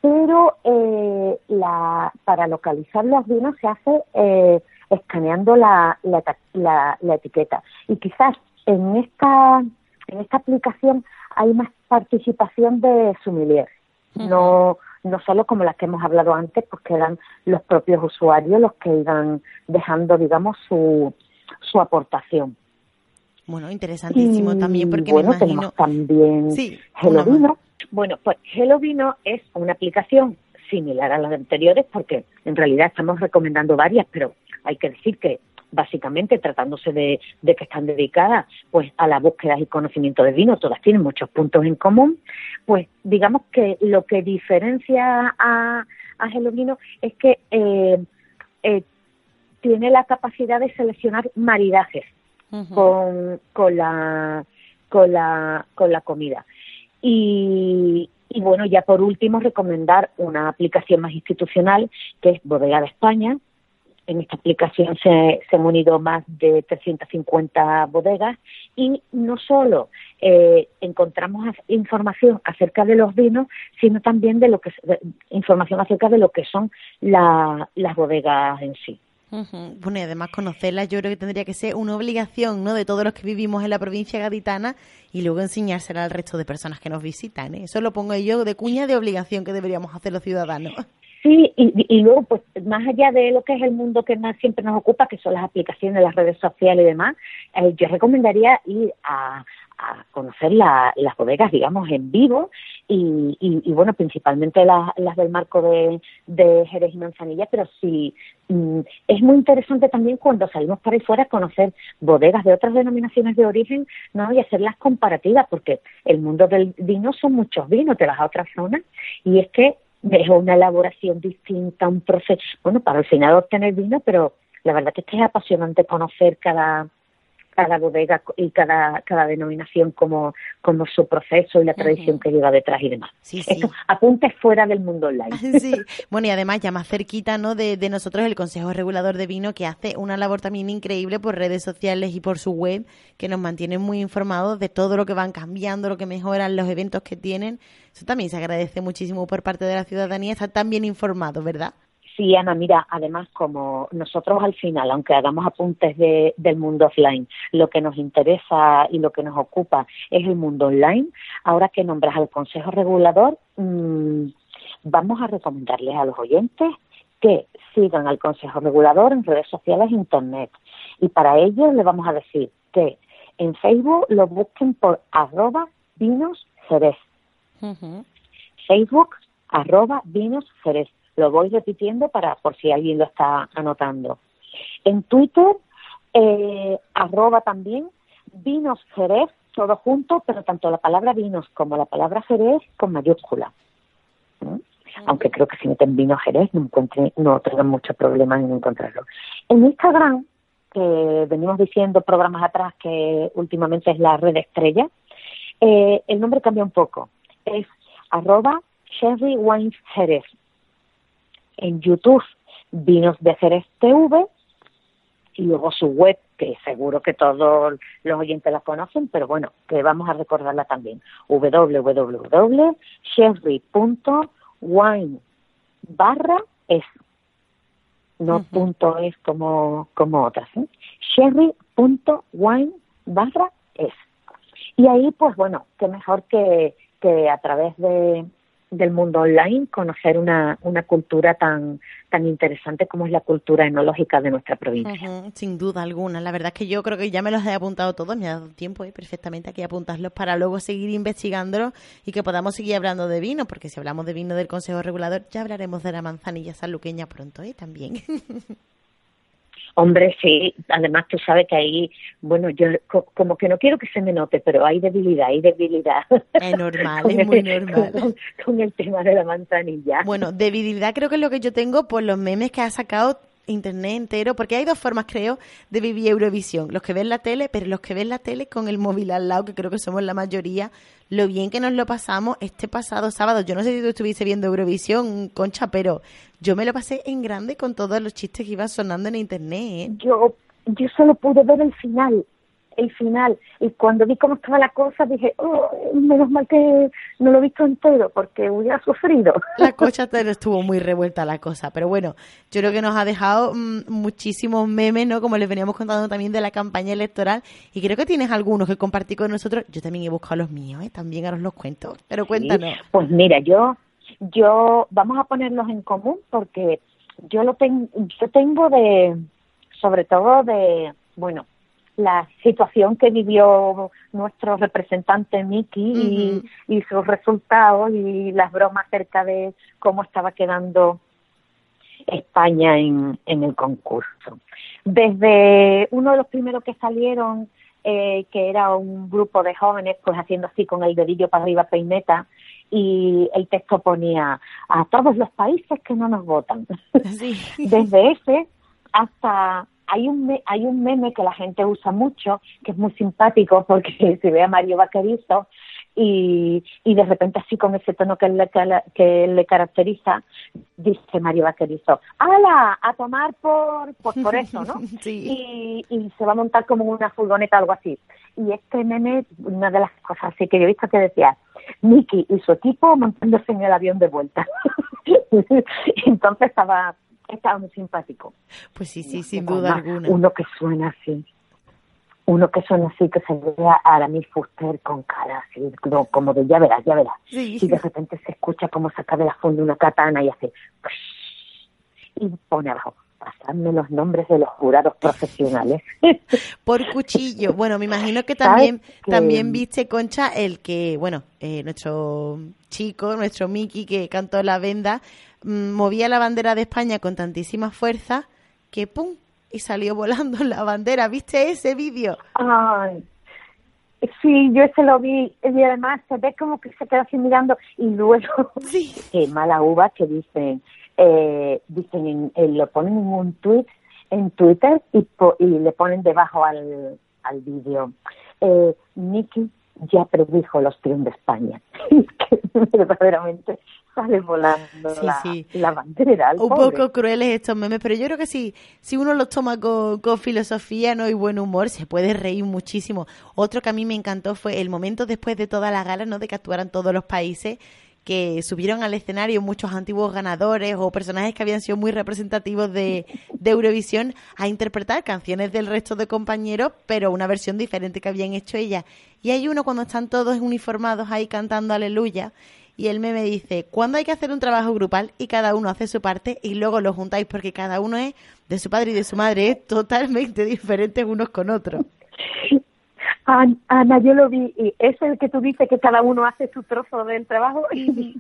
pero eh, la, para localizar los vinos se hace eh, escaneando la, la, la, etiqueta. Y quizás en esta, en esta aplicación hay más participación de sommelier, no, no solo como las que hemos hablado antes, pues que eran los propios usuarios los que iban dejando, digamos, su, su aportación. Bueno, interesantísimo también porque me imagino... también sí, Hello Vino. Bueno, pues Hello Vino es una aplicación similar a las anteriores porque en realidad estamos recomendando varias, pero hay que decir que básicamente tratándose de, que están dedicadas pues a la búsqueda y conocimiento de vino, todas tienen muchos puntos en común, pues digamos que lo que diferencia a, a Vino es que eh, eh, tiene la capacidad de seleccionar maridajes con, con la con la con la comida. Y, y bueno ya por último recomendar una aplicación más institucional que es Bodega de España en esta aplicación se, han unido más de 350 bodegas y no solo eh, encontramos información acerca de los vinos, sino también de lo que información acerca de lo que son las bodegas en sí. Bueno, y además conocerlas yo creo que tendría que ser una obligación ¿no? de todos los que vivimos en la provincia gaditana y luego enseñársela al resto de personas que nos visitan. ¿eh? Eso lo pongo yo de cuña de obligación que deberíamos hacer los ciudadanos. Sí, y, luego, pues más allá de lo que es el mundo que más siempre nos ocupa, que son las aplicaciones, las redes sociales y demás, eh, yo recomendaría ir a, conocer las bodegas, digamos, en vivo y, y, bueno, principalmente las, del marco de, de, Jerez y Manzanilla, pero sí mm, es muy interesante también cuando salimos para ahí fuera conocer bodegas de otras denominaciones de origen, ¿no? Y hacer las comparativas, porque el mundo del vino son muchos vinos, de las otras zonas, y es que es una elaboración distinta, un proceso, bueno, para al final obtener vino, pero la verdad que es apasionante conocer cada cada bodega y cada, cada denominación como, como su proceso y la tradición que lleva detrás y demás. Sí, sí. apuntes fuera del mundo online. Sí, bueno, y además ya más cerquita ¿no? de, de nosotros el Consejo Regulador de Vino, que hace una labor también increíble por redes sociales y por su web, que nos mantiene muy informados de todo lo que van cambiando, lo que mejoran, los eventos que tienen. Eso también se agradece muchísimo por parte de la ciudadanía, estar tan bien informado, ¿verdad? Sí, Ana, mira, además como nosotros al final, aunque hagamos apuntes de, del mundo offline, lo que nos interesa y lo que nos ocupa es el mundo online, ahora que nombras al Consejo Regulador, mmm, vamos a recomendarles a los oyentes que sigan al Consejo Regulador en redes sociales e Internet. Y para ello les vamos a decir que en Facebook lo busquen por arroba vinos jerez. Facebook arroba vinos jerez lo voy repitiendo para por si alguien lo está anotando. En Twitter, eh, arroba también vinos Jerez, todo junto, pero tanto la palabra vinos como la palabra Jerez con mayúscula. Aunque creo que si meten vino Jerez no, encuentre, no tengan mucho problema en encontrarlo. En Instagram, que venimos diciendo programas atrás que últimamente es la red estrella, eh, el nombre cambia un poco. Es arroba Wines Jerez en YouTube Vinos de Jerez TV y luego su web, que seguro que todos los oyentes la conocen, pero bueno, que vamos a recordarla también, www.sherry.wine barra es, no punto es como, como otras, ¿eh? sherry.wine barra es. Y ahí, pues bueno, qué mejor que, que a través de, del mundo online conocer una, una cultura tan, tan interesante como es la cultura enológica de nuestra provincia. sin duda alguna. La verdad es que yo creo que ya me los he apuntado todos, me ha dado tiempo ¿eh? perfectamente aquí apuntarlos para luego seguir investigándolos y que podamos seguir hablando de vino, porque si hablamos de vino del Consejo Regulador, ya hablaremos de la manzanilla sanluqueña pronto ¿eh? también. Hombre, sí, además tú sabes que ahí, bueno, yo como que no quiero que se me note, pero hay debilidad, hay debilidad. Es normal, es muy normal. Con, el tema de la manzanilla. Bueno, debilidad creo que es lo que yo tengo por los memes que ha sacado internet entero, porque hay dos formas, creo, de vivir Eurovisión. Los que ven la tele, pero los que ven la tele con el móvil al lado, que creo que somos la mayoría, lo bien que nos lo pasamos este pasado sábado. Yo no sé si tú estuviste viendo Eurovisión, Concha, pero yo me lo pasé en grande con todos los chistes que iban sonando en internet. ¿eh? Yo, yo solo pude ver el final el final. Y cuando vi cómo estaba la cosa, dije, oh, menos mal que no lo he visto entero, porque hubiera sufrido. La cocha estuvo muy revuelta la cosa, pero bueno, yo creo que nos ha dejado mm, muchísimos memes, ¿no? Como les veníamos contando también de la campaña electoral, y creo que tienes algunos que compartir con nosotros. Yo también he buscado los míos, ¿eh? También ahora os los cuento, pero cuéntanos. pues mira, yo, yo, vamos a ponerlos en común, porque yo lo tengo, yo tengo de, sobre todo de, bueno, la situación que vivió nuestro representante Miki y, sus resultados y las bromas acerca de cómo estaba quedando España en, en el concurso. Desde uno de los primeros que salieron, eh, que era un grupo de jóvenes, pues haciendo así con el dedillo para arriba peineta, y el texto ponía a todos los países que no nos votan. Desde ese hasta hay un, hay un meme que la gente usa mucho, que es muy simpático porque se ve a Mario Vaquerizo y, y de repente así con ese tono que le, que le caracteriza, dice Mario Vaquerizo, ¡Hala! A tomar por, pues por eso, ¿no? Y, y se va a montar como una furgoneta, algo así. Y este meme, una de las cosas así que yo he visto que decía, Nicky y su equipo montándose en el avión de vuelta. Entonces estaba estaba muy simpático. Pues sí, sí, sin duda alguna. Uno que suena así. Uno que suena así, que se ve a Aramis Fuster con cara así, como de ya verás, ya verás. Y de repente se escucha como saca de la fonda una katana y hace... Y pone abajo, pasadme los nombres de los jurados profesionales. Por cuchillo. Bueno, me imagino que también, también viste, Concha, el que, bueno, eh, nuestro chico, nuestro Mickey que cantó la venda, movía la bandera de España con tantísima fuerza que ¡pum! y salió volando la bandera. ¿Viste ese vídeo? Ay, sí, yo ese lo vi y además se ve como que se queda así mirando y luego, sí. qué mala uva que dicen, eh, dicen, eh, lo ponen en un tweet en Twitter y, y le ponen debajo al, al vídeo. Eh, Nicky ya predijo los triunfos de España. que verdaderamente sale volando la, bandera. Un poco crueles estos memes, pero yo creo que sí, si uno los toma con, con, filosofía ¿no? y buen humor, se puede reír muchísimo. Otro que a mí me encantó fue el momento después de toda la gala, ¿no? de que actuaran todos los países que subieron al escenario muchos antiguos ganadores o personajes que habían sido muy representativos de, Eurovisión a interpretar canciones del resto de compañeros, pero una versión diferente que habían hecho ellas. Y hay uno cuando están todos uniformados ahí cantando aleluya y él me dice, ¿cuándo hay que hacer un trabajo grupal y cada uno hace su parte y luego lo juntáis? Porque cada uno es de su padre y de su madre, es totalmente diferentes unos con otros. Ana, yo lo vi, y es el que tú dices que cada uno hace su trozo del trabajo, y,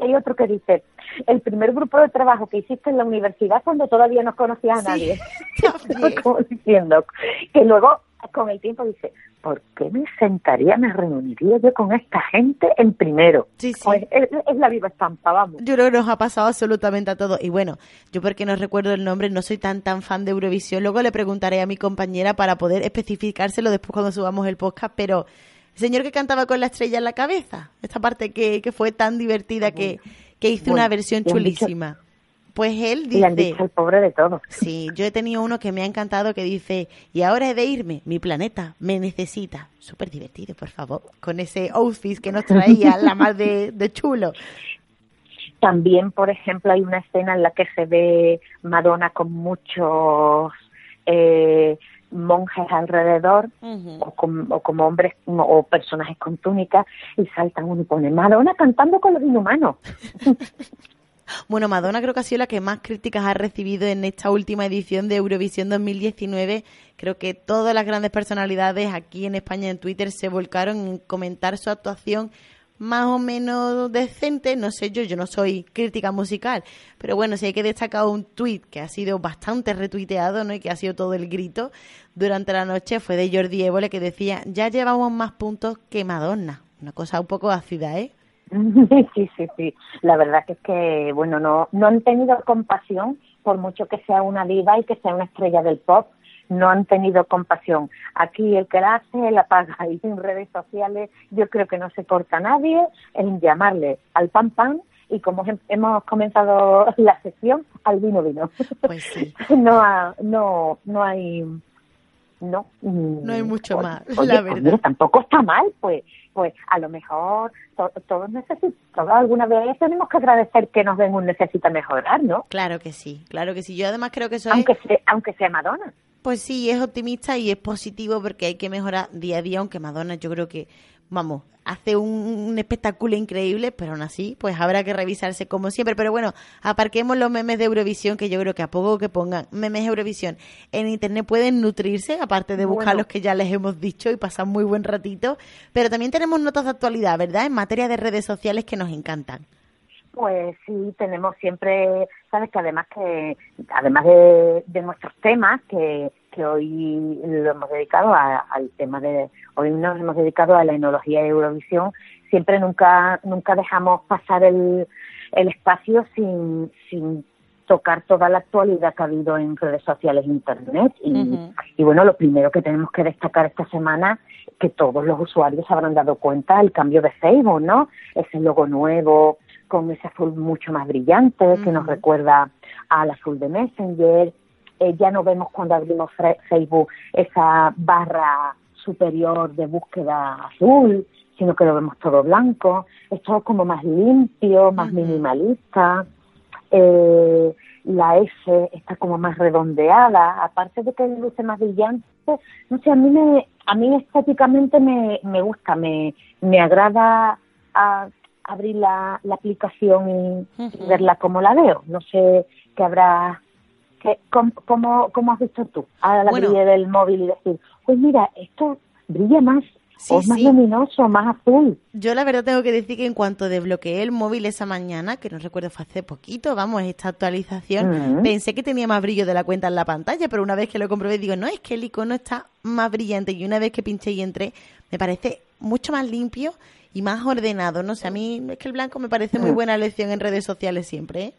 hay otro que dice, el primer grupo de trabajo que hiciste en la universidad cuando todavía no conocías a nadie, como diciendo, que luego con el tiempo dice, ¿por qué me sentaría, me reuniría yo con esta gente en primero? Sí, sí. Pues, es, la viva estampa, vamos. Yo creo que nos ha pasado absolutamente a todos. Y bueno, yo porque no recuerdo el nombre, no soy tan tan fan de Eurovisión. Luego le preguntaré a mi compañera para poder especificárselo después cuando subamos el podcast, pero el señor que cantaba con la estrella en la cabeza, esta parte que, que fue tan divertida que, que hizo una versión chulísima. Pues él dice... el pobre de todos. Sí, yo he tenido uno que me ha encantado que dice, y ahora he de irme, mi planeta me necesita. Súper divertido, por favor, con ese outfit que nos traía la más de, chulo. También, por ejemplo, hay una escena en la que se ve Madonna con muchos... Eh, monjes alrededor o, como hombres o personajes con túnicas y saltan uno y pone Madonna cantando con los inhumanos. Bueno, Madonna creo que ha sido la que más críticas ha recibido en esta última edición de Eurovisión 2019. Creo que todas las grandes personalidades aquí en España en Twitter se volcaron en comentar su actuación más o menos decente, no sé yo, yo no soy crítica musical, pero bueno, si hay que destacar un tweet que ha sido bastante retuiteado, ¿no? Y que ha sido todo el grito durante la noche fue de Jordi Évole que decía, ya llevamos más puntos que Madonna. Una cosa un poco ácida, ¿eh? Sí, sí, sí. La verdad que es que, bueno, no, no han tenido compasión, por mucho que sea una diva y que sea una estrella del pop, no han tenido compasión. Aquí el que la hace, la paga. Y en redes sociales yo creo que no se corta nadie en llamarle al pan pan y como hemos comenzado la sesión, al vino vino. Pues sí. no, no, no hay no no hay mucho más la verdad tampoco está mal pues pues a lo mejor todos necesitamos todos alguna vez tenemos que agradecer que nos den un necesita mejorar no claro que sí claro que sí. Yo además creo que eso aunque sea, aunque sea Madonna. Pues sí, es optimista y es positivo porque hay que mejorar día a día, aunque Madonna yo creo que, vamos, hace un, espectáculo increíble, pero aún así, pues habrá que revisarse como siempre. Pero bueno, aparquemos los memes de Eurovisión, que yo creo que a poco que pongan memes de Eurovisión en Internet pueden nutrirse, aparte de buscar los que ya les hemos dicho y pasar muy buen ratito. Pero también tenemos notas de actualidad, ¿verdad? En materia de redes sociales que nos encantan. Pues sí, tenemos siempre, sabes que además que, además de, de nuestros temas, que, que hoy lo hemos dedicado al tema de, hoy nos hemos dedicado a la enología de Eurovisión, siempre nunca, nunca dejamos pasar el, el espacio sin, sin tocar toda la actualidad que ha habido en redes sociales e internet. Y, y bueno, lo primero que tenemos que destacar esta semana que todos los usuarios habrán dado cuenta el cambio de Facebook, ¿no? Ese logo nuevo, con ese azul mucho más brillante que nos recuerda al azul de Messenger. Eh, ya no vemos cuando abrimos Facebook esa barra superior de búsqueda azul, sino que lo vemos todo blanco. Es todo como más limpio, más minimalista. Eh, la S está como más redondeada, aparte de que luce más brillante, no sé, a mí me, a mí estéticamente me, me gusta, me, me agrada a, abrir la, la aplicación y, verla como la veo. No sé qué habrá, qué, cómo, cómo, has visto tú a la bueno, del móvil y decir, pues mira, esto brilla más o es más luminoso, más azul. Yo la verdad tengo que decir que en cuanto desbloqueé el móvil esa mañana, que no recuerdo fue hace poquito, vamos, esta actualización, pensé que tenía más brillo de la cuenta en la pantalla, pero una vez que lo comprobé digo, no, es que el icono está más brillante y una vez que pinché y entré, me parece mucho más limpio y más ordenado. No sé, a mí es que el blanco me parece muy mm. buena elección en redes sociales siempre. ¿eh?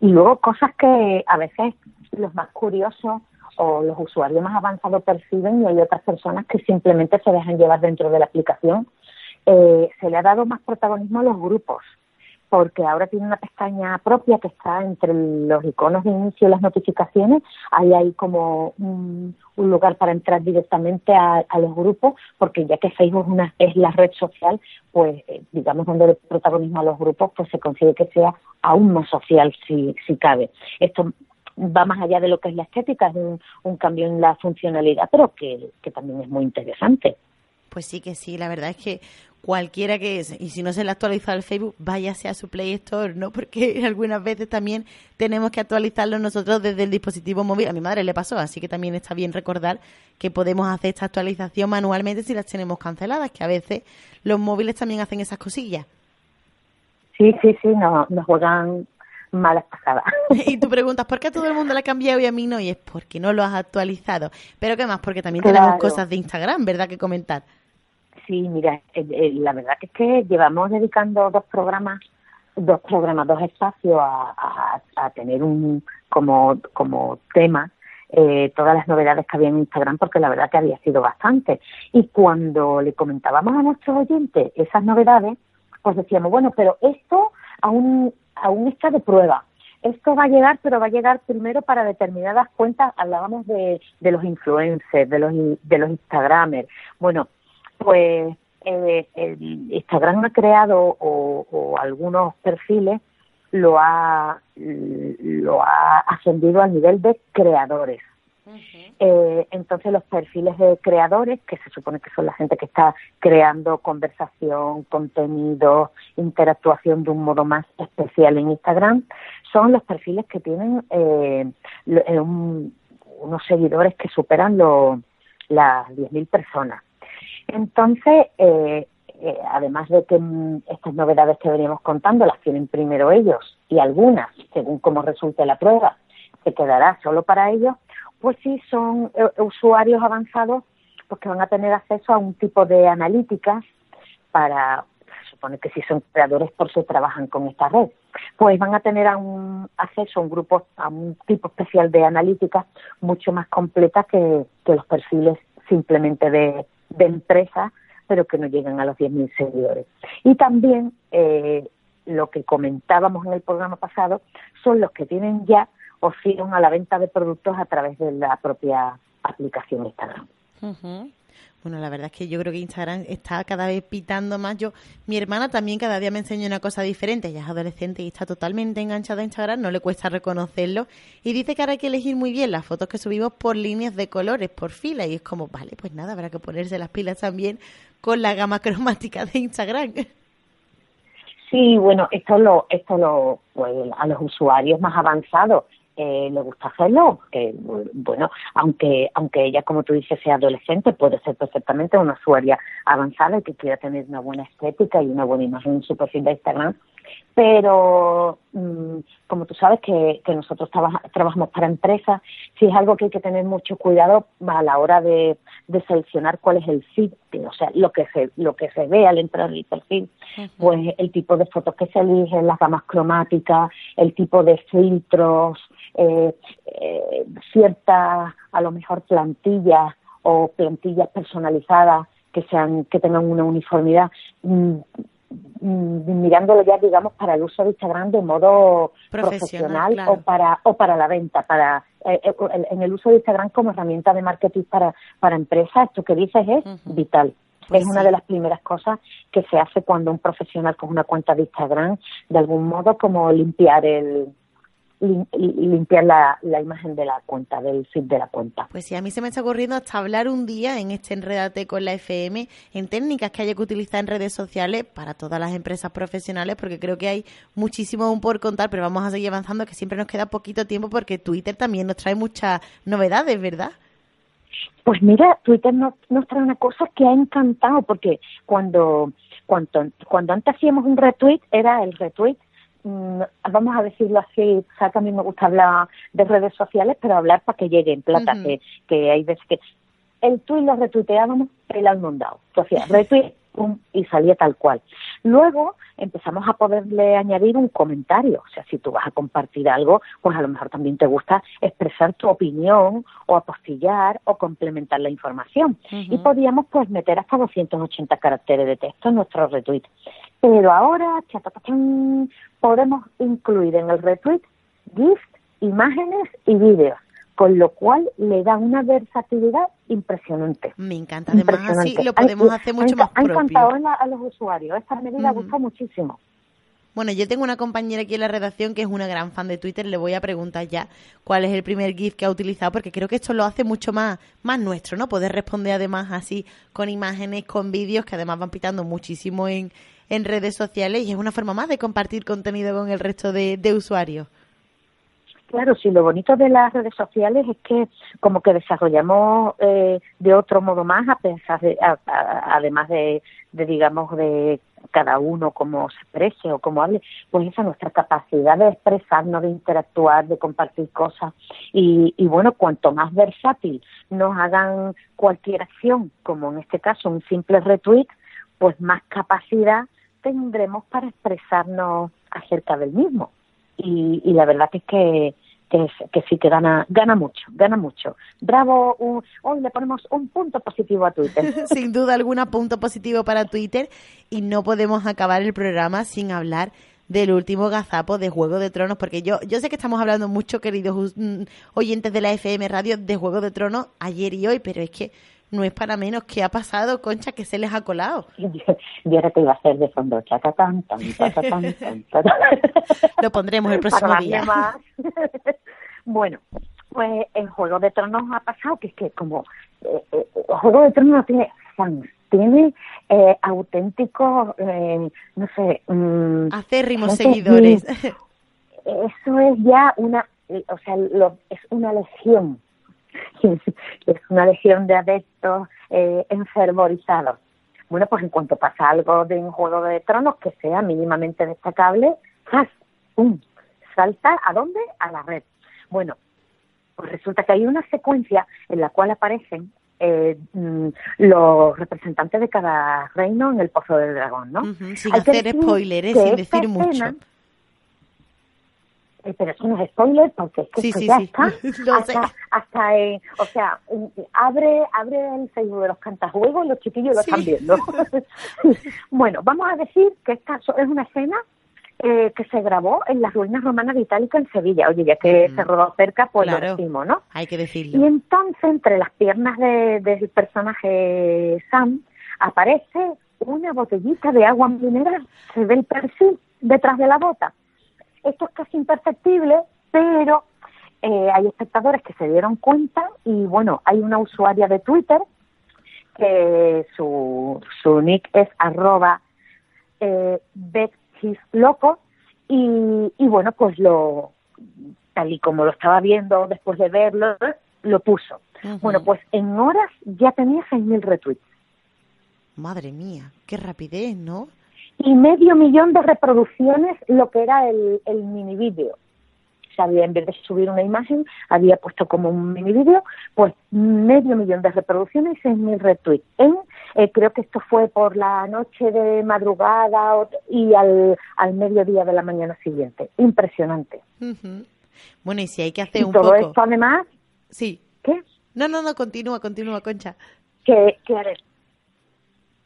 Y luego cosas que a veces los más curiosos o los usuarios más avanzados perciben y hay otras personas que simplemente se dejan llevar dentro de la aplicación. Eh, se le ha dado más protagonismo a los grupos porque ahora tiene una pestaña propia que está entre los iconos de inicio y las notificaciones. Ahí hay como un, lugar para entrar directamente a, los grupos, porque ya que Facebook una, es la red social, pues eh, digamos el protagonismo a los grupos, pues se consigue que sea aún más social si, si cabe. Esto va más allá de lo que es la estética, es un, cambio en la funcionalidad, pero que también es muy interesante. Pues sí que sí, la verdad es que cualquiera que es, y si no se le actualiza al Facebook, váyase a su Play Store, ¿no? Porque algunas veces también tenemos que actualizarlo nosotros desde el dispositivo móvil. A mi madre le pasó, así que también está bien recordar que podemos hacer esta actualización manualmente si las tenemos canceladas, que a veces los móviles también hacen esas cosillas. Sí, sí, sí, no, nos juegan malas pasadas. y tú preguntas, ¿por qué a todo el mundo le ha cambiado y a mí no? Y es porque no lo has actualizado. Pero ¿qué más? Porque también tenemos cosas de Instagram, ¿verdad? Que comentar sí, mira, la verdad es que llevamos dedicando dos programas, dos programas, dos espacios a, a, tener un como, como tema eh, todas las novedades que había en Instagram, porque la verdad que había sido bastante. Y cuando le comentábamos a nuestros oyentes esas novedades, pues decíamos, bueno, pero esto aún, aún está de prueba. Esto va a llegar, pero va a llegar primero para determinadas cuentas. Hablábamos de, de los influencers, de los, de los Instagramers. Bueno, pues eh, el Instagram ha creado o, algunos perfiles lo ha lo ha ascendido al nivel de creadores Eh, entonces los perfiles de creadores, que se supone que son la gente que está creando conversación, contenido, interactuación de un modo más especial en Instagram, son los perfiles que tienen eh, eh, unos seguidores que superan las 10.000 personas. Entonces, además de que mm, estas novedades que veníamos contando las tienen primero ellos y algunas, según cómo resulte la prueba, se quedará solo para ellos, pues sí son eh, usuarios avanzados porque van a tener acceso a un tipo de analíticas para, supone que si son creadores por si trabajan con esta red, pues van a tener un acceso a un grupo, a un tipo especial de analíticas mucho más completa que, los perfiles simplemente de, de empresas, pero que no llegan a los 10.000 seguidores. Y también eh, lo que comentábamos en el programa pasado son los que tienen ya opción a la venta de productos a través de la propia aplicación Instagram. Bueno, la verdad es que yo creo que Instagram está cada vez pitando más. Yo, mi hermana también cada día me enseña una cosa diferente. Ella es adolescente y está totalmente enganchada a Instagram, no le cuesta reconocerlo. Y dice que ahora hay que elegir muy bien las fotos que subimos por líneas de colores, por fila. Y es como, vale, pues nada, habrá que ponerse las pilas también con la gama cromática de Instagram. Sí, bueno, esto lo, esto lo, pues, a los usuarios más avanzados eh, le gusta hacerlo, que bueno, aunque aunque ella, como tú dices, sea adolescente, puede ser perfectamente una usuaria avanzada y que quiera tener una buena estética y una buena imagen en su perfil de Instagram, pero como tú sabes que, que nosotros trabajamos para empresas, sí es algo que hay que tener mucho cuidado a la hora de, de seleccionar cuál es el feed, o sea, lo que se, lo que se ve al entrar en el perfil, pues el tipo de fotos que se eligen, las gamas cromáticas, el tipo de filtros, eh, eh, ciertas, a lo mejor plantillas o plantillas personalizadas que sean que tengan una uniformidad mm, Mm, mirándolo ya digamos para el uso de Instagram de modo profesional, o para o para la venta para eh, eh, en el uso de Instagram como herramienta de marketing para para empresas esto que dices es vital. Pues es una de las primeras cosas que se hace cuando un profesional con una cuenta de Instagram de algún modo como limpiar el limpiar la, la, imagen de la cuenta, del feed de la cuenta. Pues sí, a mí se me está ocurriendo hasta hablar un día en este Enredate con la FM en técnicas que haya que utilizar en redes sociales para todas las empresas profesionales, porque creo que hay muchísimo aún por contar, pero vamos a seguir avanzando, que siempre nos queda poquito tiempo porque Twitter también nos trae muchas novedades, ¿verdad? Pues mira, Twitter nos, nos trae una cosa que ha encantado, porque cuando, cuando, cuando antes hacíamos un retweet, era el retweet vamos a decirlo así, o sea, que a mí me gusta hablar de redes sociales, pero hablar para que lleguen plata, que, hay veces que el tweet lo retuiteábamos, el al mandado. Entonces, retweet, y salía tal cual. Luego empezamos a poderle añadir un comentario, o sea, si tú vas a compartir algo, pues a lo mejor también te gusta expresar tu opinión o apostillar o complementar la información. Y podíamos pues meter hasta 280 caracteres de texto en nuestro retweet. Pero ahora, podemos incluir en el retweet GIF, imágenes y vídeos con lo cual le da una versatilidad impresionante. Me encanta, además así lo podemos hacer mucho más propio. Ha encantado a los usuarios, esta medida gusta muchísimo. Bueno, yo tengo una compañera aquí en la redacción que es una gran fan de Twitter. Le voy a preguntar ya cuál es el primer GIF que ha utilizado, porque creo que esto lo hace mucho más, más nuestro, ¿no? Poder responder además así con imágenes, con vídeos, que además van pitando muchísimo en, en redes sociales y es una forma más de compartir contenido con el resto de usuarios. Claro, sí, lo bonito de las redes sociales es que como que desarrollamos eh, de otro modo más, a pensar además de, digamos, de cada uno cómo se exprese o cómo hable, pues esa nuestra capacidad de expresarnos, de interactuar, de compartir cosas. Y, y bueno, cuanto más versátil nos hagan cualquier acción, como en este caso un simple retweet, pues más capacidad tendremos para expresarnos acerca del mismo. Y, y la verdad que es que que, sí que gana, gana mucho, gana mucho. Bravo, hoy le ponemos un punto positivo a Twitter. Sin duda alguna, punto positivo para Twitter y no podemos acabar el programa sin hablar del último gazapo de Juego de Tronos, porque yo, yo sé que estamos hablando mucho, queridos mm, oyentes de la FM Radio, de Juego de Tronos ayer y hoy, pero es que no es para menos. ¿Qué ha pasado, Concha, que se les ha colado? Yo, ahora te iba a hacer de fondo chacatán, tan, Lo pondremos el próximo día. bueno, pues en Juego de Tronos ha pasado que es que como eh, eh, Juego de Tronos no tiene fans, tiene eh, auténticos, eh, no sé... Mm, Acérrimos seguidores. Eso es ya una, o sea, lo, es una legión. es una legión de adeptos eh, enfervorizados. Bueno, pues en cuanto pasa algo de un Juego de Tronos que sea mínimamente destacable, ¡zas! ¡pum! salta a dónde? A la red. Bueno, pues resulta que hay una secuencia en la cual aparecen eh, mm, los representantes de cada reino en el Pozo del Dragón, ¿no? Sin Hay hacer spoilers, sin decir mucho. Eh, pero eso no es spoiler porque es que Sí, esto sí, ya sí. está. Lo hasta, hasta eh, o sea mm, abre abre el Facebook de los cantajuegos y los chiquillos lo están viendo. Bueno vamos a decir que esta es una escena eh, que se grabó en las ruinas romanas de Itálica en Sevilla. Oye ya que se rodó cerca pues lo Claro. decimos no Hay que y decirlo. entonces entre las piernas de- del personaje Sam aparece una botellita de agua mineral. Se ve el perfil detrás de la bota esto es casi imperceptible, pero eh, hay espectadores que se dieron cuenta y bueno, hay una usuaria de Twitter que su, su nick es arroba eh, loco y, y bueno, pues lo tal y como lo estaba viendo después de verlo, lo puso. Bueno, pues en horas ya tenía 6.000 retweets Madre mía, qué rapidez, ¿no? Y medio millón de reproducciones lo que era el, el mini vídeo. O sea, había, en vez de subir una imagen, había puesto como un mini vídeo, pues medio millón de reproducciones y seis mil retweets. En, eh, creo que esto fue por la noche de madrugada y al, al mediodía de la mañana siguiente. Impresionante. Bueno, y si hay que hacer Y un todo poco... esto además, Sí. ¿qué? No, no, no, continúa, continúa, Concha. que, que,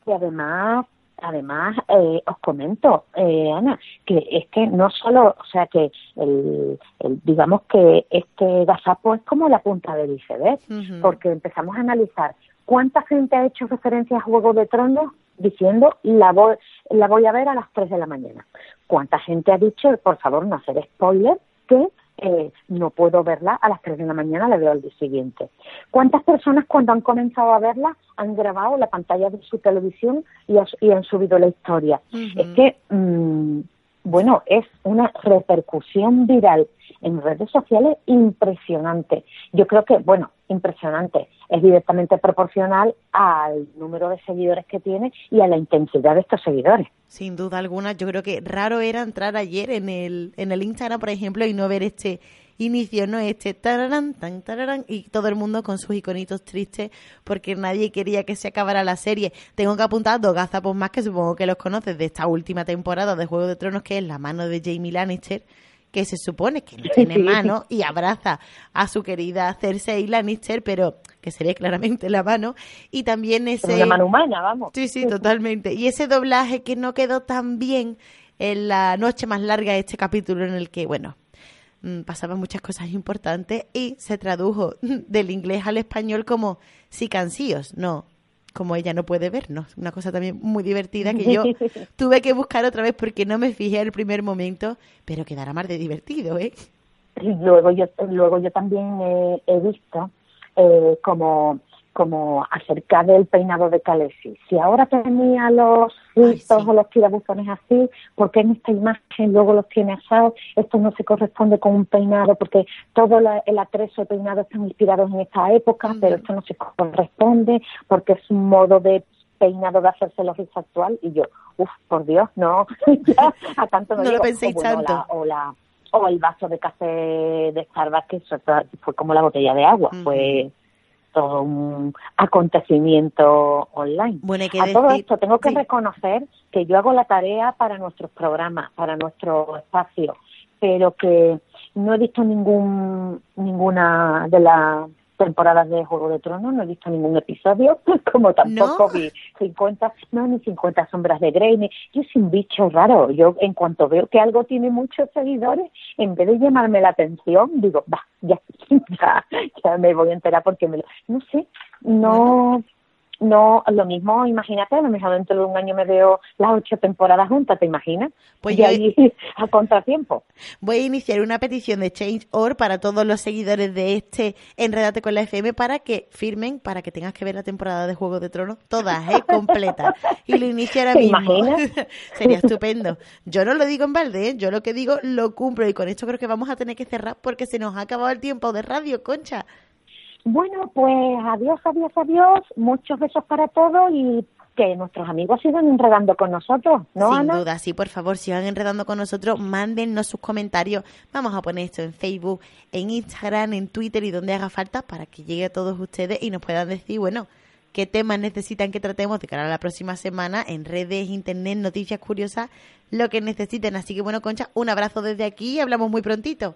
que además además eh, os comento eh, Ana que es que no solo o sea que el, el- digamos que este gazapo es como la punta del iceberg Ujú. porque empezamos a analizar cuánta gente ha hecho referencia a Juego de Tronos diciendo la voy, la voy a ver a las 3 de la mañana. ¿Cuánta gente ha dicho, por favor, no hacer spoiler, que eh, no puedo verla a las 3 de la mañana, la veo al día siguiente? ¿Cuántas personas cuando han comenzado a verla han grabado la pantalla de su televisión y, has- y han subido la historia? Es que, mm, bueno, es una repercusión viral en redes sociales impresionante. Yo creo que, bueno, impresionante. Es directamente proporcional al número de seguidores que tiene y a la intensidad de estos seguidores. Sin duda alguna, yo creo que raro era entrar ayer en el, en el Instagram, por ejemplo, y no ver este inicio, ¿no? Este tararán, tan tararán, y todo el mundo con sus iconitos tristes porque nadie quería que se acabara la serie. Tengo que apuntar dos gazapos más que supongo que los conoces de esta última temporada de Juego de Tronos, que es la mano de Jamie Lannister, que se supone que no tiene mano y abraza a su querida Cersei Lannister, pero que se ve claramente la mano. Y también ese... Es una mano humana, vamos. Sí, sí, totalmente. Y ese doblaje que no quedó tan bien en la noche más larga de este capítulo en el que, bueno, mm, pasaban muchas cosas importantes y se tradujo del inglés al español como si cansíos, no, como ella no puede vernos. Una cosa también muy divertida que yo tuve que buscar otra vez porque no me fijé al primer momento, pero quedará más de divertido, ¿eh? Luego yo, luego yo también eh, he visto eh, como como acerca del peinado de Calesi. Si ahora tenía los rizos o los tirabuzones así, ¿por qué en esta imagen luego los tiene asados? Esto no se corresponde con un peinado, porque todo la- el atrezo de peinado están inspirados en esta época, pero esto no se corresponde, porque es un modo de peinado de hacerse los rizos actual. Y yo, uff, por Dios, no, a tanto no, No lo penséis O bueno, tanto. la- o la o el vaso de café de Starbucks que fue como la botella de agua fue todo un acontecimiento online Bueno, hay que a todo esto tengo que sí. reconocer que yo hago la tarea para nuestros programas para nuestro espacio pero que no he visto ningún ninguna de las temporadas de Juego de Tronos, no he visto ningún episodio, como tampoco ¿No? vi 50, no, ni 50 sombras de Grey, ni, yo soy un bicho raro, yo en cuanto veo que algo tiene muchos seguidores, en vez de llamarme la atención, digo, va, ya, ya, ya me voy a enterar porque me lo, no sé, no, no, lo mismo, imagínate, a lo mejor dentro de un año me veo las ocho temporadas juntas, ¿te imaginas? Pues y yo- ahí a contratiempo. Voy a iniciar una petición de Change.org para todos los seguidores de este Enredate con la FM para que firmen, para que tengas que ver la temporada de Juego de Tronos, todas, ¿eh? Completa. Y lo inicio ahora ¿Te mismo. imaginas? Sería estupendo. Yo no lo digo en balde, ¿eh? Yo lo que digo lo cumplo y con esto creo que vamos a tener que cerrar porque se nos ha acabado el tiempo de radio, Concha. Bueno, pues adiós, adiós, adiós. Muchos besos para todos y que nuestros amigos sigan enredando con nosotros, ¿no, Sin Ana? duda, sí, por favor, si van enredando con nosotros, mándennos sus comentarios. Vamos a poner esto en Facebook, en Instagram, en Twitter y donde haga falta para que llegue a todos ustedes y nos puedan decir, bueno, qué temas necesitan que tratemos de cara a la próxima semana en redes, internet, noticias curiosas, lo que necesiten. Así que bueno, Concha, un abrazo desde aquí y hablamos muy prontito.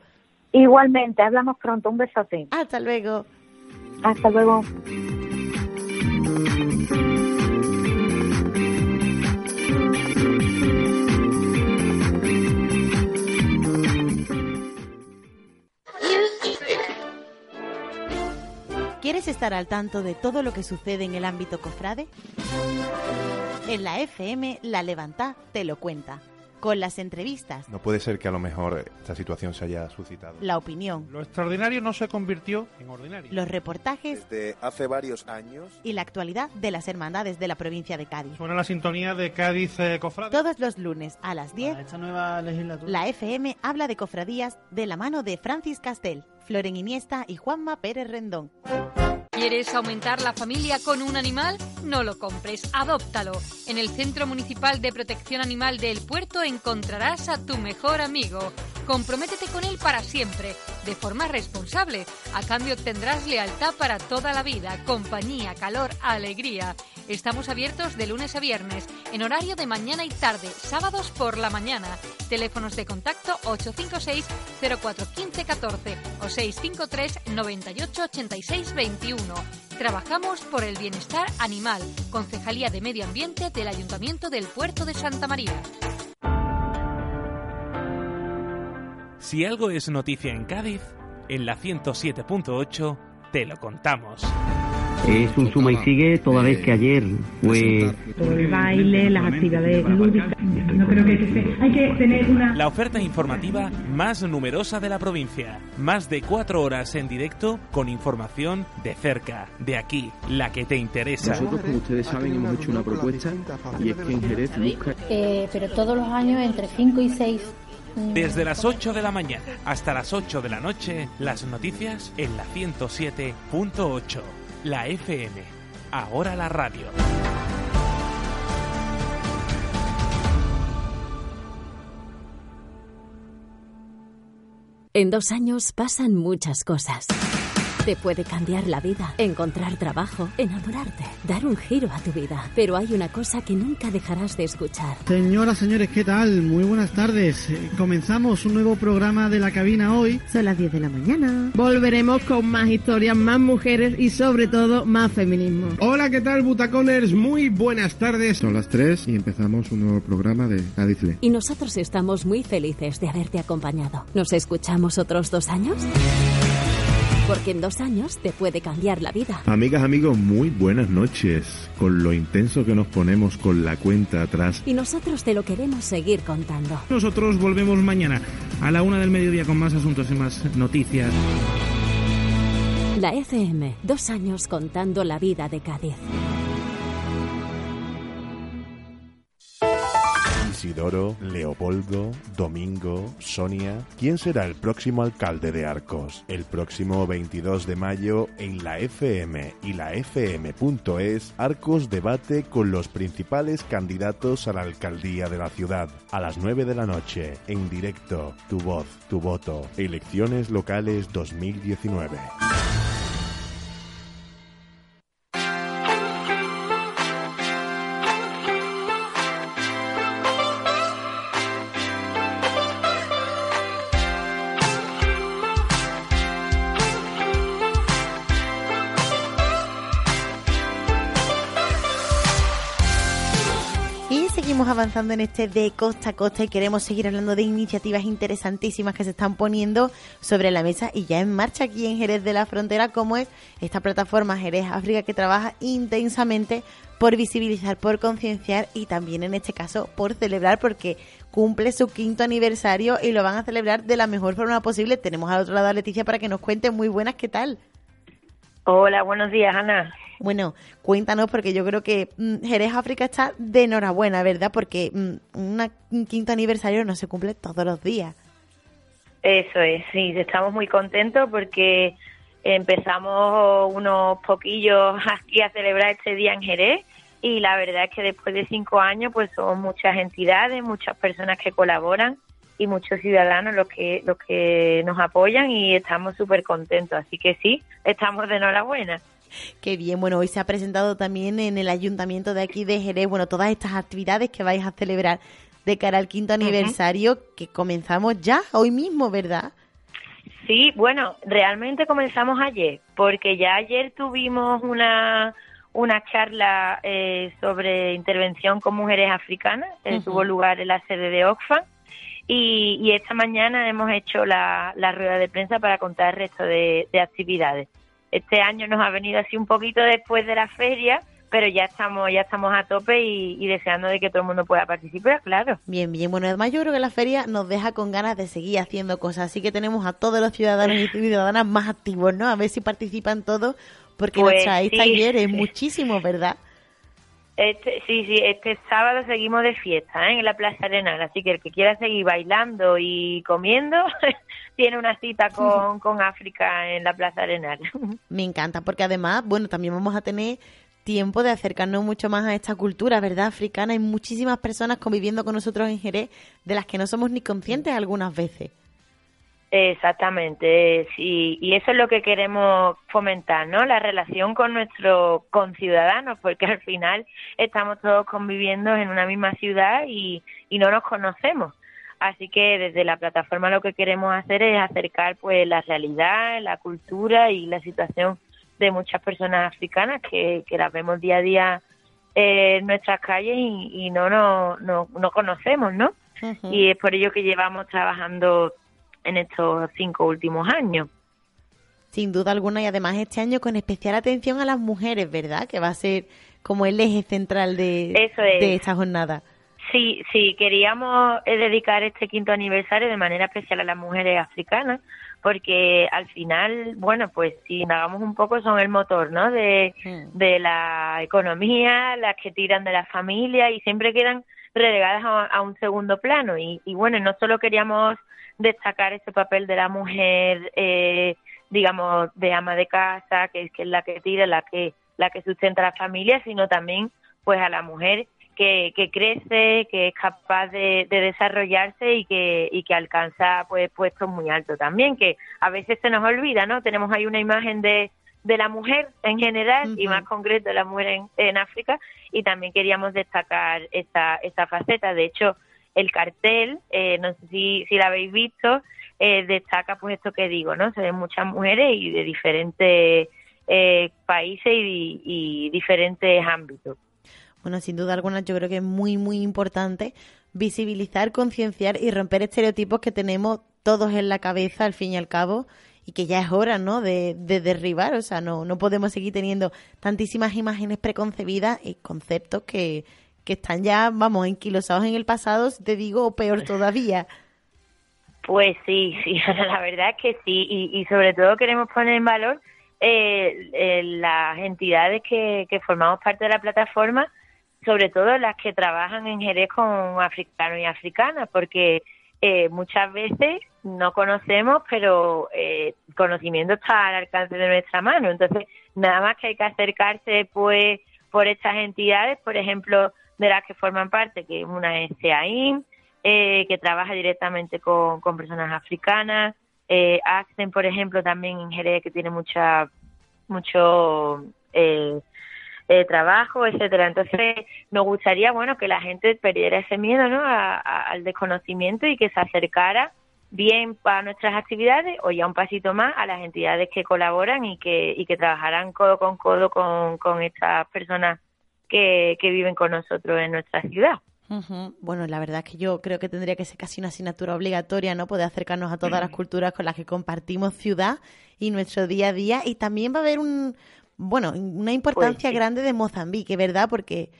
Igualmente, hablamos pronto. Un besote. Hasta luego. Hasta luego. ¿Quieres estar al tanto de todo lo que sucede en el ámbito cofrade? En la FM, La Levantá te lo cuenta, con las entrevistas, No puede ser que a lo mejor esta situación se haya suscitado. la opinión, Lo extraordinario no se convirtió en ordinario. los reportajes Desde hace varios años. y la actualidad de las hermandades de la provincia de Cádiz. Suena la sintonía de Cádiz eh, Cofrade. Todos los lunes a las 10, Esta nueva legislatura. la FM habla de cofradías de la mano de Francis Castel, Floren Iniesta y Juanma Pérez Rendón. ¿Quieres aumentar la familia con un animal? No lo compres, adóptalo. En el Centro Municipal de Protección Animal del Puerto encontrarás a tu mejor amigo. Comprométete con él para siempre, de forma responsable. A cambio tendrás lealtad para toda la vida, compañía, calor, alegría. Estamos abiertos de lunes a viernes, en horario de mañana y tarde, sábados por la mañana. Teléfonos de contacto 856 0415 14 o 653 98 86 21. Trabajamos por el bienestar animal. Concejalía de Medio Ambiente del Ayuntamiento del Puerto de Santa María. Si algo es noticia en Cádiz, en la 107.8 te lo contamos. Es un suma y sigue toda vez que ayer fue... Todo el baile, las actividades lúdicas. No creo que, que se- hay que tener una... La oferta informativa más numerosa de la provincia. Más de cuatro horas en directo con información de cerca, de aquí, la que te interesa. Nosotros, como ustedes saben, hemos hecho una propuesta y es que en Jerez busca... Eh, pero todos los años entre 5 y 6. Desde las 8 de la mañana hasta las 8 de la noche, las noticias en la 107.8. La FM. Ahora la radio. En dos años pasan muchas cosas. Te puede cambiar la vida, encontrar trabajo, enamorarte, dar un giro a tu vida. Pero hay una cosa que nunca dejarás de escuchar. Señoras, señores, ¿qué tal? Muy buenas tardes. Eh, Comenzamos un nuevo programa de la cabina hoy. Son las 10 de la mañana. Volveremos con más historias, más mujeres y sobre todo más feminismo. Hola, ¿qué tal, Butaconers? Muy buenas tardes. Son las 3 y empezamos un nuevo programa de Cádiz Le. Y nosotros estamos muy felices de haberte acompañado. ¿Nos escuchamos otros dos años? Porque en dos años te puede cambiar la vida. Amigas, amigos, muy buenas noches. Con lo intenso que nos ponemos con la cuenta atrás. Y nosotros te lo queremos seguir contando. Nosotros volvemos mañana a la una del mediodía con más asuntos y más noticias. La FM, dos años contando la vida de Cádiz. Isidoro, Leopoldo, Domingo, Sonia. ¿Quién será el próximo alcalde de Arcos? El próximo 22 de mayo en la FM y la FM.es, Arcos debate con los principales candidatos a la alcaldía de la ciudad. A las 9 de la noche, en directo, tu voz, tu voto. Elecciones locales 2019. Avanzando en este de costa a costa y queremos seguir hablando de iniciativas interesantísimas que se están poniendo sobre la mesa y ya en marcha aquí en Jerez de la Frontera, como es esta plataforma Jerez África que trabaja intensamente por visibilizar, por concienciar y también en este caso por celebrar porque cumple su quinto aniversario y lo van a celebrar de la mejor forma posible. Tenemos al otro lado a Leticia para que nos cuente muy buenas, ¿qué tal? Hola, buenos días, Ana. Bueno, cuéntanos porque yo creo que mm, Jerez África está de enhorabuena, ¿verdad? Porque mm, un quinto aniversario no se cumple todos los días. Eso es, sí, estamos muy contentos porque empezamos unos poquillos aquí a celebrar este día en Jerez y la verdad es que después de cinco años pues son muchas entidades, muchas personas que colaboran y muchos ciudadanos los que los que nos apoyan y estamos súper contentos. Así que sí, estamos de enhorabuena. Qué bien, bueno, hoy se ha presentado también en el ayuntamiento de aquí de Jerez, bueno, todas estas actividades que vais a celebrar de cara al quinto aniversario que comenzamos ya hoy mismo, ¿verdad? Sí, bueno, realmente comenzamos ayer, porque ya ayer tuvimos una una charla eh, sobre intervención con mujeres africanas, que tuvo lugar en la sede de Oxfam, y, esta mañana hemos hecho la, rueda de prensa para contar el resto de, actividades. Este año nos ha venido así un poquito después de la feria, pero ya estamos ya estamos a tope y, deseando de que todo el mundo pueda participar, claro. Bien, bien. Bueno, además yo creo que la feria nos deja con ganas de seguir haciendo cosas, así que tenemos a todos los ciudadanos y ciudadanas más activos, ¿no? A ver si participan todos, porque pues, nuestra sí. es muchísimo, ¿verdad? Este, sí, sí, este sábado seguimos de fiesta ¿eh? en la Plaza Arenal, así que el que quiera seguir bailando y comiendo tiene una cita con, con África en la Plaza Arenal. Me encanta, porque además, bueno, también vamos a tener tiempo de acercarnos mucho más a esta cultura, ¿verdad? Africana. Hay muchísimas personas conviviendo con nosotros en Jerez de las que no somos ni conscientes algunas veces. Exactamente, sí, y eso es lo que queremos fomentar, ¿no? La relación con nuestros conciudadanos, porque al final estamos todos conviviendo en una misma ciudad y, y no nos conocemos. Así que desde la plataforma lo que queremos hacer es acercar pues la realidad, la cultura y la situación de muchas personas africanas que, que las vemos día a día en nuestras calles y, no, no, no, no conocemos, ¿no? Y es por ello que llevamos trabajando en estos cinco últimos años. Sin duda alguna y además este año con especial atención a las mujeres, ¿verdad? Que va a ser como el eje central de, de esta jornada. Sí, sí, queríamos eh, dedicar este quinto aniversario de manera especial a las mujeres africanas, porque al final, bueno, pues si hagamos un poco son el motor, ¿no? De, de la economía, las que tiran de la familia y siempre quedan relegadas a, un segundo plano. Y, y, bueno, no solo queríamos destacar ese papel de la mujer, eh, digamos, de ama de casa, que, que es la que tira, la que, la que sustenta la familia, sino también pues a la mujer que, que crece, que es capaz de, desarrollarse y que, y que alcanza pues puestos muy altos también, que a veces se nos olvida, ¿no? Tenemos ahí una imagen de, de la mujer en general y más concreto de la mujer en, en África y también queríamos destacar esta, esta faceta. De hecho, el cartel, eh, no sé si, si la habéis visto, eh, destaca pues esto que digo, ¿no? Se ven muchas mujeres y de diferentes eh, países y, y diferentes ámbitos. Bueno, sin duda alguna yo creo que es muy, muy importante visibilizar, concienciar y romper estereotipos que tenemos todos en la cabeza al fin y al cabo y que ya es hora, ¿no? De, de derribar, o sea, no, no podemos seguir teniendo tantísimas imágenes preconcebidas y conceptos que, que están ya, vamos, enquilosados en el pasado, te digo, peor todavía. Pues sí, sí, la verdad es que sí, y, y sobre todo queremos poner en valor eh, eh, las entidades que, que formamos parte de la plataforma, sobre todo las que trabajan en Jerez con africanos y africanas, porque eh, muchas veces no conocemos, pero eh, conocimiento está al alcance de nuestra mano. Entonces, nada más que hay que acercarse, pues, por estas entidades, por ejemplo, de las que forman parte, que una es CAIM, eh, que trabaja directamente con, con personas africanas, eh, ACCEN, por ejemplo, también en Jerez, que tiene mucha, mucho eh, eh, trabajo, etcétera. Entonces, nos gustaría, bueno, que la gente perdiera ese miedo, ¿no? al desconocimiento y que se acercara bien a nuestras actividades o ya un pasito más a las entidades que colaboran y que, y que trabajarán codo con codo con, con estas personas que, que viven con nosotros en nuestra ciudad. Bueno, la verdad es que yo creo que tendría que ser casi una asignatura obligatoria, ¿no? Poder acercarnos a todas las culturas con las que compartimos ciudad y nuestro día a día. Y también va a haber un, bueno, una importancia Pues grande de Mozambique, ¿verdad? Porque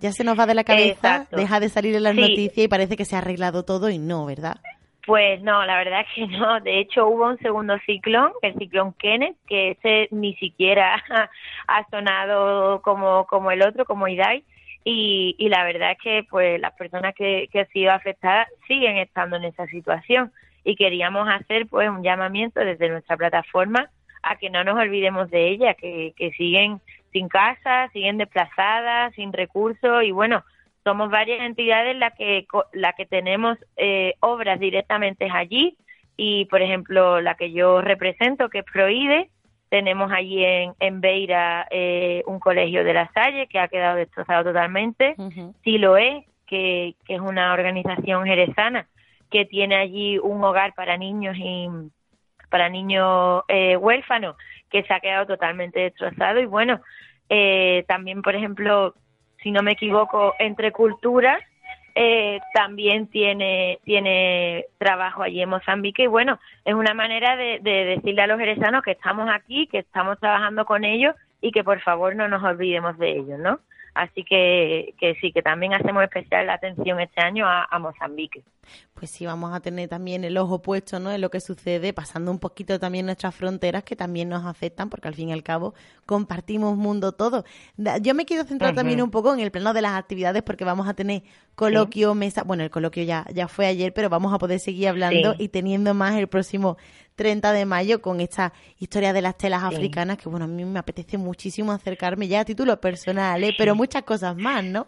ya se nos va de la cabeza, Exacto. deja de salir en las Sí. noticias y parece que se ha arreglado todo y no, ¿verdad? Pues no, la verdad es que no. De hecho, hubo un segundo ciclón, el ciclón Kenneth, que ese ni siquiera ha sonado como, como el otro, como Idai. Y, y la verdad es que pues las personas que, que han sido afectadas siguen estando en esa situación. Y queríamos hacer pues un llamamiento desde nuestra plataforma a que no nos olvidemos de ellas, que, que siguen sin casa, siguen desplazadas, sin recursos y bueno, somos varias entidades las que la que tenemos eh, obras directamente allí. Y por ejemplo la que yo represento que es Proide tenemos allí en, en Beira eh, un colegio de la Salle que ha quedado destrozado totalmente. Siloé que, que es una organización jerezana que tiene allí un hogar para niños y para niños eh, huérfanos que se ha quedado totalmente destrozado. Y bueno eh, también por ejemplo si no me equivoco entre culturas eh, también tiene tiene trabajo allí en Mozambique. Y bueno es una manera de, de decirle a los jerezanos que estamos aquí que estamos trabajando con ellos y que por favor no nos olvidemos de ellos no así que que sí que también hacemos especial atención este año a, a Mozambique Pues sí, vamos a tener también el ojo puesto ¿no? en lo que sucede, pasando un poquito también nuestras fronteras que también nos afectan, porque al fin y al cabo compartimos mundo todo. Yo me quiero centrar también un poco en el plano de las actividades, porque vamos a tener coloquio, mesa, bueno, el coloquio ya, ya fue ayer, pero vamos a poder seguir hablando Sí. y teniendo más el próximo 30 de mayo con esta historia de las telas Sí. africanas, que bueno, a mí me apetece muchísimo acercarme ya a título personal, ¿eh? pero muchas cosas más, ¿no?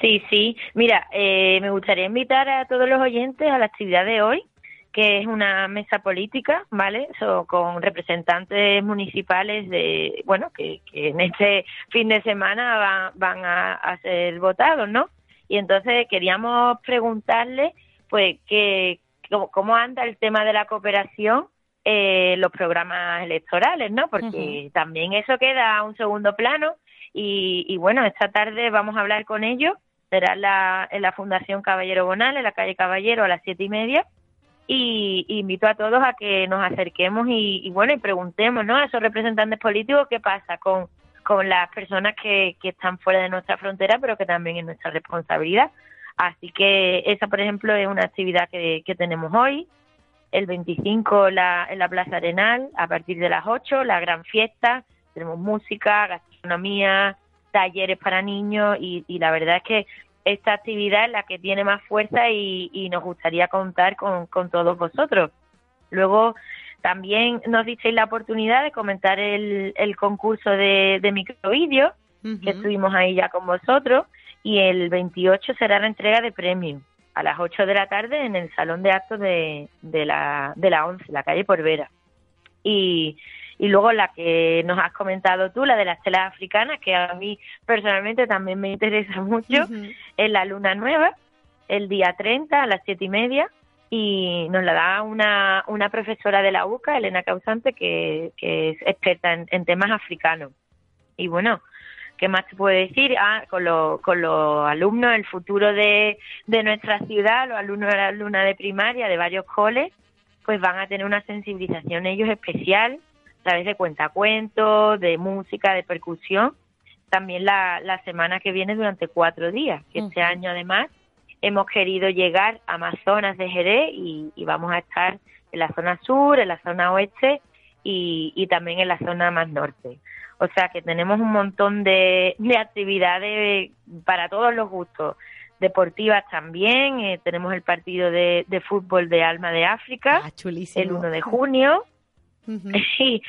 Sí, sí. Mira, eh, me gustaría invitar a todos los oyentes a la actividad de hoy, que es una mesa política, ¿vale? So, con representantes municipales de, bueno, que, que en este fin de semana va- van a, a ser votados, ¿no? Y entonces queríamos preguntarle, pues, que, cómo, cómo anda el tema de la cooperación eh, los programas electorales, ¿no? Porque también eso queda a un segundo plano y, y bueno, esta tarde vamos a hablar con ellos, será en la, en la Fundación Caballero Bonal, en la calle Caballero a las siete y media y y invito a todos a que nos acerquemos y, y bueno, y preguntemos, ¿no? A esos representantes políticos qué pasa con, con las personas que, que están fuera de nuestra frontera, pero que también es nuestra responsabilidad. Así que esa, por ejemplo, es una actividad que, que tenemos hoy. El 25 la, en la Plaza Arenal, a partir de las 8, la gran fiesta. Tenemos música, gastronomía, talleres para niños y, y la verdad es que esta actividad es la que tiene más fuerza y, y nos gustaría contar con, con todos vosotros. Luego también nos disteis la oportunidad de comentar el, el concurso de, de microvídeos, que estuvimos ahí ya con vosotros, y el 28 será la entrega de premios a las 8 de la tarde en el Salón de Actos de, de, la, de la 11, la calle Porvera. Y, y luego la que nos has comentado tú, la de las telas africanas, que a mí personalmente también me interesa mucho, es la luna nueva, el día 30 a las siete y media, y nos la da una, una profesora de la UCA, Elena Causante, que, que es experta en, en temas africanos. Y bueno, ¿qué más te puedo decir? Ah, con, los con los alumnos, el futuro de, de nuestra ciudad, los alumnos de la luna de primaria de varios coles, pues van a tener una sensibilización ellos especial a través de cuentacuentos, de música, de percusión. También la, la semana que viene durante cuatro días, que este año además hemos querido llegar a más zonas de Jerez y, y vamos a estar en la zona sur, en la zona oeste y, y también en la zona más norte. O sea que tenemos un montón de, de actividades para todos los gustos. Deportivas también, eh, tenemos el partido de, de fútbol de Alma de África el 1 de junio. Sí,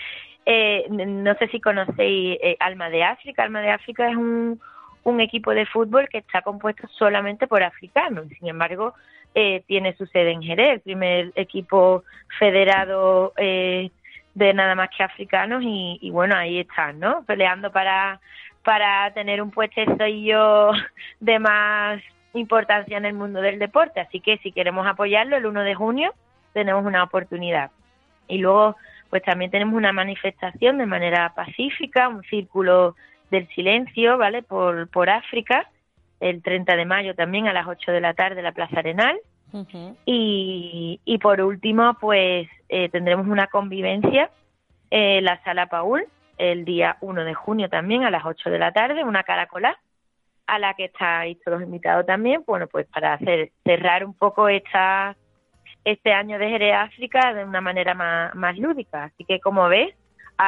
eh, no sé si conocéis eh, Alma de África. Alma de África es un, un equipo de fútbol que está compuesto solamente por africanos. Sin embargo, eh, tiene su sede en Jerez, el primer equipo federado eh, de nada más que africanos. Y, y bueno, ahí están, ¿no? Peleando para, para tener un puestecillo de más importancia en el mundo del deporte. Así que si queremos apoyarlo, el 1 de junio tenemos una oportunidad. Y luego, pues también tenemos una manifestación de manera pacífica, un círculo del silencio, ¿vale? Por, por África, el 30 de mayo también a las 8 de la tarde en la Plaza Arenal. Y, y por último, pues eh, tendremos una convivencia en la Sala Paul el día 1 de junio también a las 8 de la tarde, una caracola a la que estáis todos invitados también, bueno, pues para hacer cerrar un poco esta este año de Jerez África de una manera más, más lúdica. Así que como ves,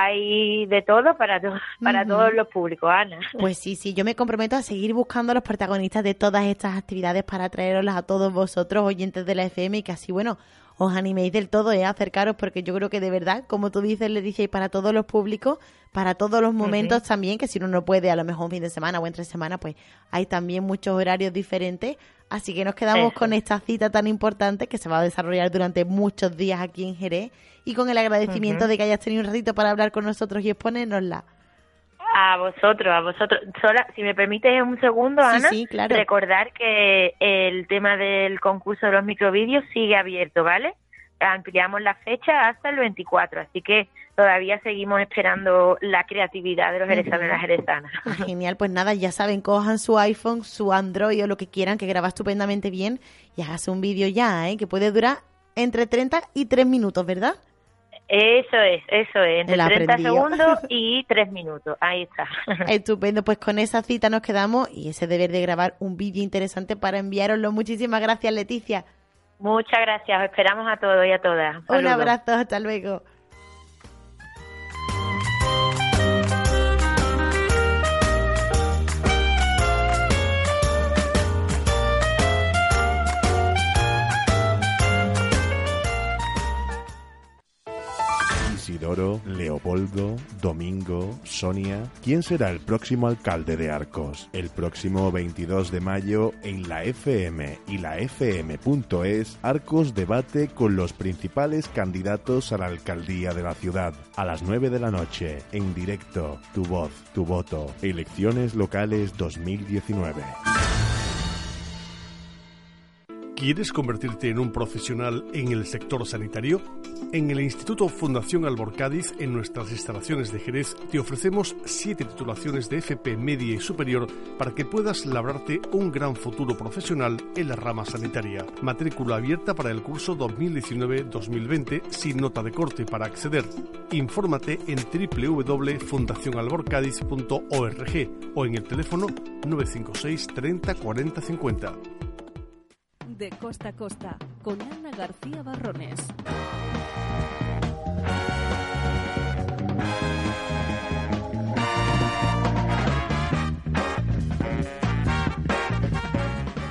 hay de todo para, para todos los públicos, Ana. Pues sí, sí, yo me comprometo a seguir buscando a los protagonistas de todas estas actividades para traeroslas a todos vosotros, oyentes de la FM, y que así, bueno, os animéis del todo ¿eh? a acercaros, porque yo creo que de verdad, como tú dices, le y para todos los públicos, para todos los momentos también, que si uno no puede, a lo mejor un fin de semana o entre semana, pues hay también muchos horarios diferentes. Así que nos quedamos con esta cita tan importante que se va a desarrollar durante muchos días aquí en Jerez y con el agradecimiento de que hayas tenido un ratito para hablar con nosotros y exponérnosla. A vosotros, a vosotros. Sola, si me permites un segundo, Ana, recordar que el tema del concurso de los microvídeos sigue abierto, ¿vale? Ampliamos la fecha hasta el 24, así que todavía seguimos esperando la creatividad de los jerezanos y las jerezanas. Ah, genial, pues nada, ya saben, cojan su iPhone, su Android o lo que quieran, que graba estupendamente bien y hágase un vídeo ya, ¿eh? que puede durar entre 30 y 3 minutos, ¿verdad? Eso es, eso es, entre 30 segundos y 3 minutos, ahí está. Estupendo, pues con esa cita nos quedamos y ese deber de grabar un vídeo interesante para enviároslo. Muchísimas gracias, Leticia. Muchas gracias, os esperamos a todos y a todas. Un abrazo, hasta luego. Isidoro, Leopoldo, Domingo, Sonia. ¿Quién será el próximo alcalde de Arcos? El próximo 22 de mayo en la FM y la FM.es, Arcos debate con los principales candidatos a la alcaldía de la ciudad. A las 9 de la noche, en directo, tu voz, tu voto. Elecciones locales 2019. ¿Quieres convertirte en un profesional en el sector sanitario? En el Instituto Fundación Albor Cádiz, en nuestras instalaciones de Jerez, te ofrecemos siete titulaciones de FP media y superior para que puedas labrarte un gran futuro profesional en la rama sanitaria. Matrícula abierta para el curso 2019-2020 sin nota de corte para acceder. Infórmate en www.fundacionalborcádiz.org o en el teléfono 956 30 40 50 de costa a costa con Ana García Barrones.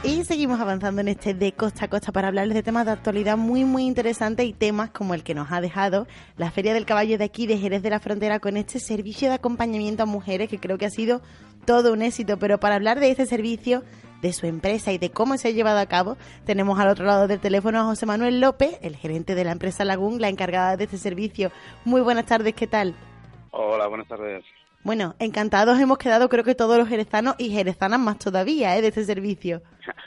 Y seguimos avanzando en este de costa a costa para hablarles de temas de actualidad muy muy interesantes y temas como el que nos ha dejado la Feria del Caballo de aquí de Jerez de la Frontera con este servicio de acompañamiento a mujeres que creo que ha sido todo un éxito. Pero para hablar de este servicio de su empresa y de cómo se ha llevado a cabo, tenemos al otro lado del teléfono a José Manuel López, el gerente de la empresa Lagún, la encargada de este servicio. Muy buenas tardes, ¿qué tal? Hola, buenas tardes. Bueno, encantados hemos quedado, creo que todos los jerezanos y jerezanas más todavía, ¿eh? de este servicio.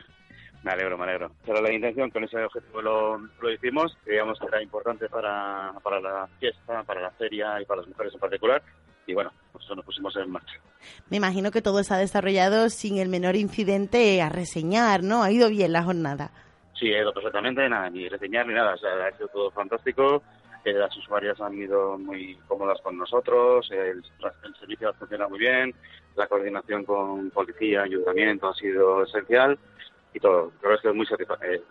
me alegro, me alegro. Pero la intención, con ese objetivo lo, lo hicimos, creíamos que era importante para, para la fiesta, para la feria y para las mujeres en particular, y bueno, pues eso nos pusimos en marcha. Me imagino que todo se ha desarrollado sin el menor incidente a reseñar, ¿no? Ha ido bien la jornada. Sí, ha ido perfectamente, nada, ni reseñar ni nada, o sea, ha sido todo fantástico. Eh, las usuarias han ido muy cómodas con nosotros, el, el servicio funciona muy bien, la coordinación con policía, ayuntamiento ha sido esencial y todo. Creo que es muy satisfactorio. Eh,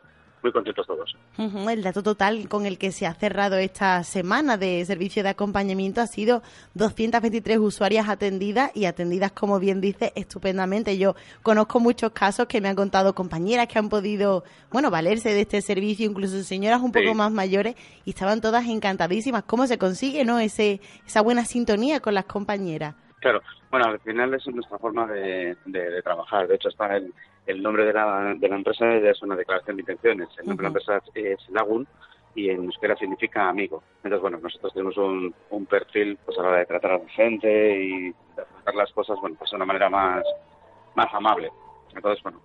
muy contentos todos. el dato total con el que se ha cerrado esta semana de servicio de acompañamiento ha sido 223 usuarias atendidas y atendidas, como bien dice, estupendamente. Yo conozco muchos casos que me han contado compañeras que han podido, bueno, valerse de este servicio, incluso señoras un poco más mayores, y estaban todas encantadísimas. ¿Cómo se consigue, no, ese esa buena sintonía con las compañeras? Claro, bueno, al final es nuestra forma de, trabajar. De hecho, está el, el nombre de la, de la empresa es una declaración de intenciones. El nombre de la empresa es Lagun y en euskera significa amigo. Entonces, bueno, nosotros tenemos un, un perfil pues a la hora de tratar a la gente y de afrontar las cosas, bueno, pues de una manera más, más amable. Entonces, bueno,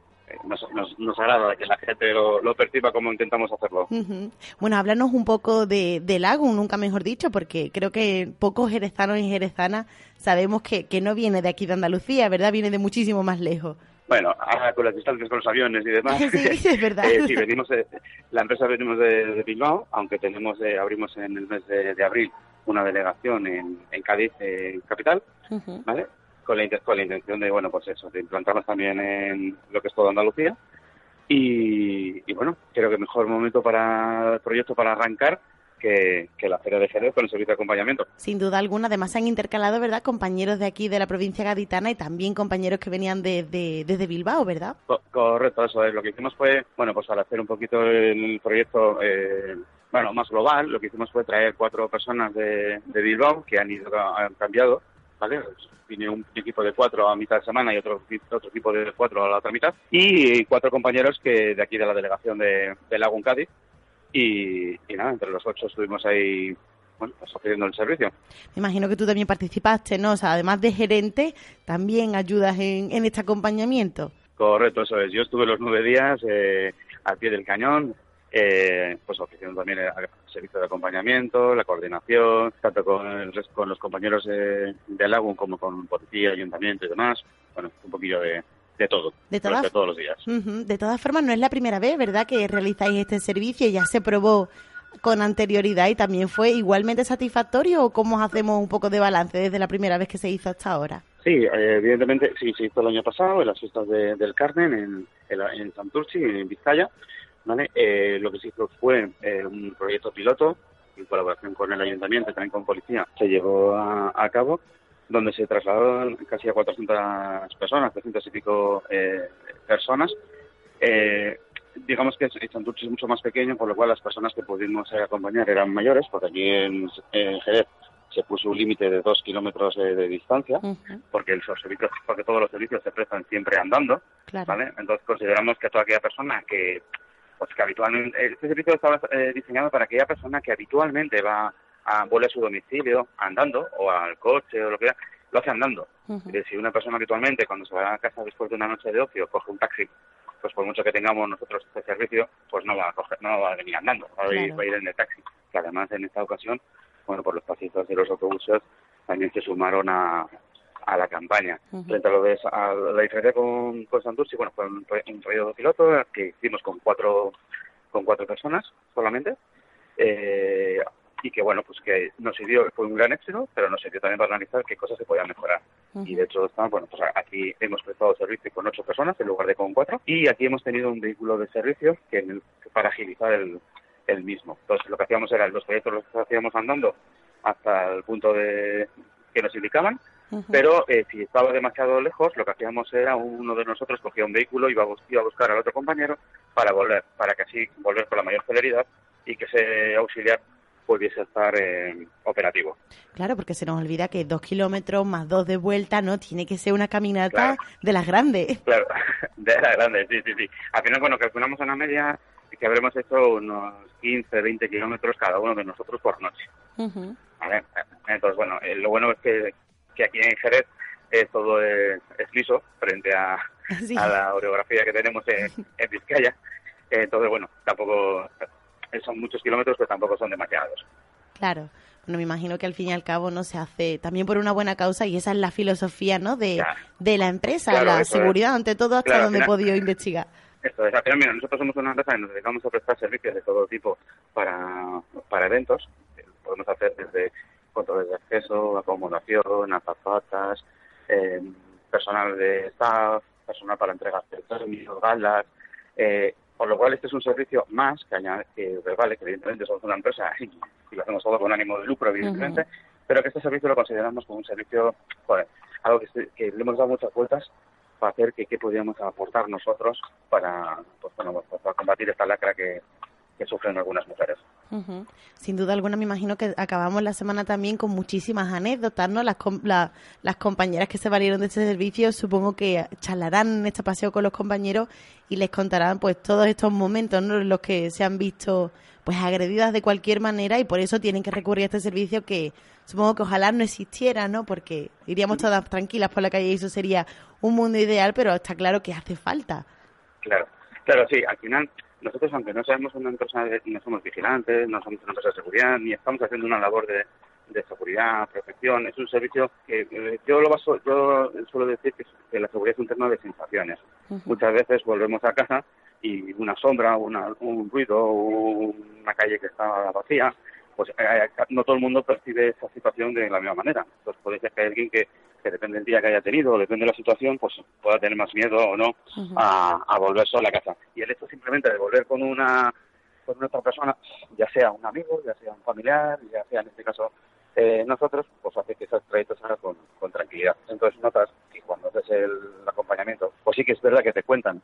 nos, nos, nos, agrada que la gente lo, lo, perciba como intentamos hacerlo. Bueno, háblanos un poco de, de Lago, nunca mejor dicho, porque creo que pocos jerezanos y jerezanas sabemos que, que no viene de aquí de Andalucía, ¿verdad? Viene de muchísimo más lejos. Bueno, ahora con las distancias con los aviones y demás. Sí, es verdad. eh, sí, venimos de, la empresa venimos de, de Bilbao, aunque tenemos eh, abrimos en el mes de, de, abril una delegación en, en Cádiz, en capital, uh -huh. ¿vale? Con la, con la intención de, bueno, pues eso, de implantarnos también en lo que es todo Andalucía. Y, y bueno, creo que mejor momento para el proyecto para arrancar que, que, la Feria de Jerez con el servicio de acompañamiento. Sin duda alguna, además se han intercalado, ¿verdad?, compañeros de aquí de la provincia gaditana y también compañeros que venían de, de, desde Bilbao, ¿verdad? Co correcto, eso es. Lo que hicimos fue, bueno, pues al hacer un poquito el proyecto, eh, bueno, más global, lo que hicimos fue traer cuatro personas de, de Bilbao que han ido, han cambiado, ¿vale? Vine un equipo de cuatro a mitad de semana y otro, otro equipo de cuatro a la otra mitad. Y cuatro compañeros que de aquí de la delegación de, de Lago en Cádiz, y, y, nada, entre los ocho estuvimos ahí, bueno, pues ofreciendo el servicio. Me imagino que tú también participaste, ¿no? O sea, además de gerente, también ayudas en, en este acompañamiento. Correcto, eso es. Yo estuve los nueve días eh, al pie del cañón, eh, pues ofreciendo también el servicio de acompañamiento, la coordinación, tanto con, el, con los compañeros de, de Lagun como con policía, ayuntamiento y demás. Bueno, un poquillo de, de todo, de todas, todos los días. Uh -huh. De todas formas, no es la primera vez, ¿verdad?, que realizáis este servicio. Ya se probó con anterioridad y también fue igualmente satisfactorio o cómo hacemos un poco de balance desde la primera vez que se hizo hasta ahora. Sí, eh, evidentemente, sí, se hizo el año pasado en las fiestas de, del Carmen en, en, en Santurci, en Vizcaya. ¿vale? Eh, lo que se hizo fue eh, un proyecto piloto en colaboración con el ayuntamiento y también con policía. Se llevó a, a cabo donde se trasladaron casi a 400 personas, 300 y pico eh, personas. Eh, digamos que Santurce es mucho más pequeño, por lo cual las personas que pudimos acompañar eran mayores, porque aquí en, en Jerez se puso un límite de dos kilómetros de, de distancia, uh -huh. porque, el servicio, porque todos los servicios se prestan siempre andando, claro. ¿vale? Entonces consideramos que toda aquella persona que, pues que habitualmente, este servicio estaba eh, diseñado para aquella persona que habitualmente va a, vuelve a su domicilio andando, o al coche, o lo que sea, lo hace andando. Uh -huh. Si una persona habitualmente, cuando se va a casa después de una noche de ocio, coge un taxi, pues por mucho que tengamos nosotros este servicio, pues no va a coger, no va a venir andando, va, claro. a, ir, va a ir en el taxi. Que además en esta ocasión, bueno, por los pasillos de los autobuses también se sumaron a, a la campaña. Uh -huh. Frente a lo de a la diferencia con, con Santurci, bueno, fue un, un proyecto piloto que hicimos con cuatro con cuatro personas solamente. Eh, y que bueno pues que nos sirvió fue un gran éxito pero nos sirvió también para analizar qué cosas se podían mejorar uh -huh. y de hecho está, bueno pues aquí hemos prestado servicio con ocho personas en lugar de con cuatro y aquí hemos tenido un vehículo de servicio que, que para agilizar el, el mismo entonces lo que hacíamos era los proyectos los hacíamos andando hasta el punto de que nos indicaban uh -huh. pero eh, si estaba demasiado lejos lo que hacíamos era uno de nosotros cogía un vehículo y iba, iba a buscar al otro compañero para volver para que así volver con la mayor celeridad y que ese auxiliar pudiese estar eh, operativo. Claro, porque se nos olvida que dos kilómetros más dos de vuelta, ¿no? Tiene que ser una caminata claro. de las grandes. Claro, de las grandes, sí, sí, sí. Al final, bueno, calculamos una media que habremos hecho unos 15, 20 kilómetros cada uno de nosotros por noche. Uh -huh. ¿Vale? Entonces, bueno, eh, lo bueno es que, que aquí en Jerez eh, todo es, es, liso frente a, sí. a la orografía que tenemos en, en Vizcaya. entonces, bueno, tampoco son muchos kilómetros, pero tampoco son demasiados. Claro. Bueno, me imagino que al fin y al cabo no se hace también por una buena causa y esa es la filosofía, ¿no? De, de la empresa, claro, la seguridad es. ante todo hasta claro, donde he podido investigar. Esto es, al final, mira, nosotros somos una empresa que nos dedicamos a prestar servicios de todo tipo para, para eventos. Podemos hacer desde controles de acceso, acomodación, azafatas, eh, personal de staff, personal para entregas de premios, galas, eh, por lo cual este es un servicio más que, añade, que vale, que evidentemente somos una empresa y, y, lo hacemos todo con ánimo de lucro, evidentemente, uh -huh. pero que este servicio lo consideramos como un servicio, joder, algo que, que, le hemos dado muchas vueltas para hacer que qué podríamos aportar nosotros para, pues, bueno, pues, para combatir esta lacra que, que sufren algunas mujeres. Uh -huh. Sin duda alguna, me imagino que acabamos la semana también con muchísimas anécdotas, ¿no? Las, la, las compañeras que se valieron de este servicio, supongo que charlarán en este paseo con los compañeros y les contarán, pues, todos estos momentos, ¿no? En los que se han visto, pues, agredidas de cualquier manera y por eso tienen que recurrir a este servicio que supongo que ojalá no existiera, ¿no? Porque iríamos todas tranquilas por la calle y eso sería un mundo ideal, pero está claro que hace falta. Claro, claro, sí, al final nosotros aunque no seamos una empresa, no somos vigilantes, no somos una empresa de seguridad, ni estamos haciendo una labor de, de seguridad, protección, es un servicio que eh, yo lo baso, yo suelo decir que, que la seguridad es un tema de sensaciones. Muchas veces volvemos a casa y una sombra, una, un ruido, una calle que está vacía, pues eh, eh, no todo el mundo percibe esa situación de la misma manera. Entonces puede ser que hay alguien que, que depende del día que haya tenido, depende de la situación, pues pueda tener más miedo o no a, a volver solo a casa. Y el hecho simplemente de volver con una con una otra persona, ya sea un amigo, ya sea un familiar, ya sea en este caso eh, nosotros, pues hace que esos trayectos se hagan con, con tranquilidad. Entonces notas que cuando haces el acompañamiento, pues sí que es verdad que te cuentan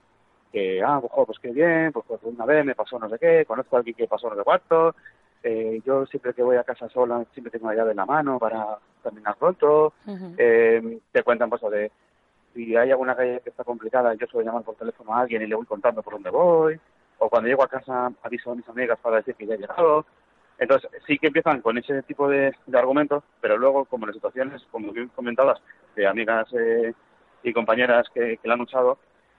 que, ah, pues, pues qué bien, pues, pues una vez me pasó no sé qué, conozco a alguien que pasó no sé cuánto, eh, yo siempre que voy a casa sola siempre tengo la llave en la mano para terminar pronto, eh, te cuentan pues de si hay alguna calle que está complicada, yo suelo llamar por teléfono a alguien y le voy contando por dónde voy, o cuando llego a casa aviso a mis amigas para decir que ya he llegado. Entonces, sí que empiezan con ese tipo de, de argumentos, pero luego, como en las situaciones, como bien comentadas, de amigas eh, y compañeras que, que la han luchado,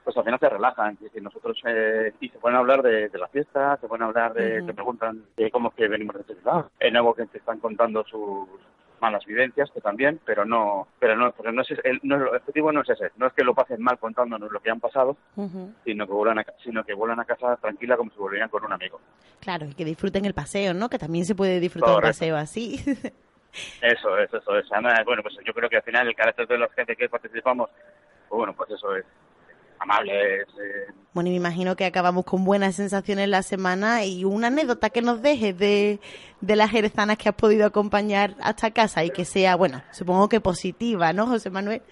pues al final se relajan. Es decir, nosotros, eh, y se pueden hablar de, de la fiesta, se pueden hablar de, Ujú. te preguntan de cómo es que venimos de este lado, en algo que te están contando sus malas vivencias, que también, pero no, pero no, pero no es, el, no, el objetivo no es ese, no es que lo pasen mal contándonos lo que han pasado, sino que vuelvan a, sino que vuelvan a casa tranquila como si volvieran con un amigo. Claro, y que disfruten el paseo, ¿no? Que también se puede disfrutar el Correcto. paseo así. Eso es, eso es. Bueno, pues yo creo que al final el carácter de la gente que participamos, pues bueno, pues eso es amables, eh, Bueno, y me imagino que acabamos con buenas sensaciones la semana y una anécdota que nos dejes de, de las jerezanas que has podido acompañar hasta casa y que sea, bueno, supongo que positiva, ¿no, José Manuel?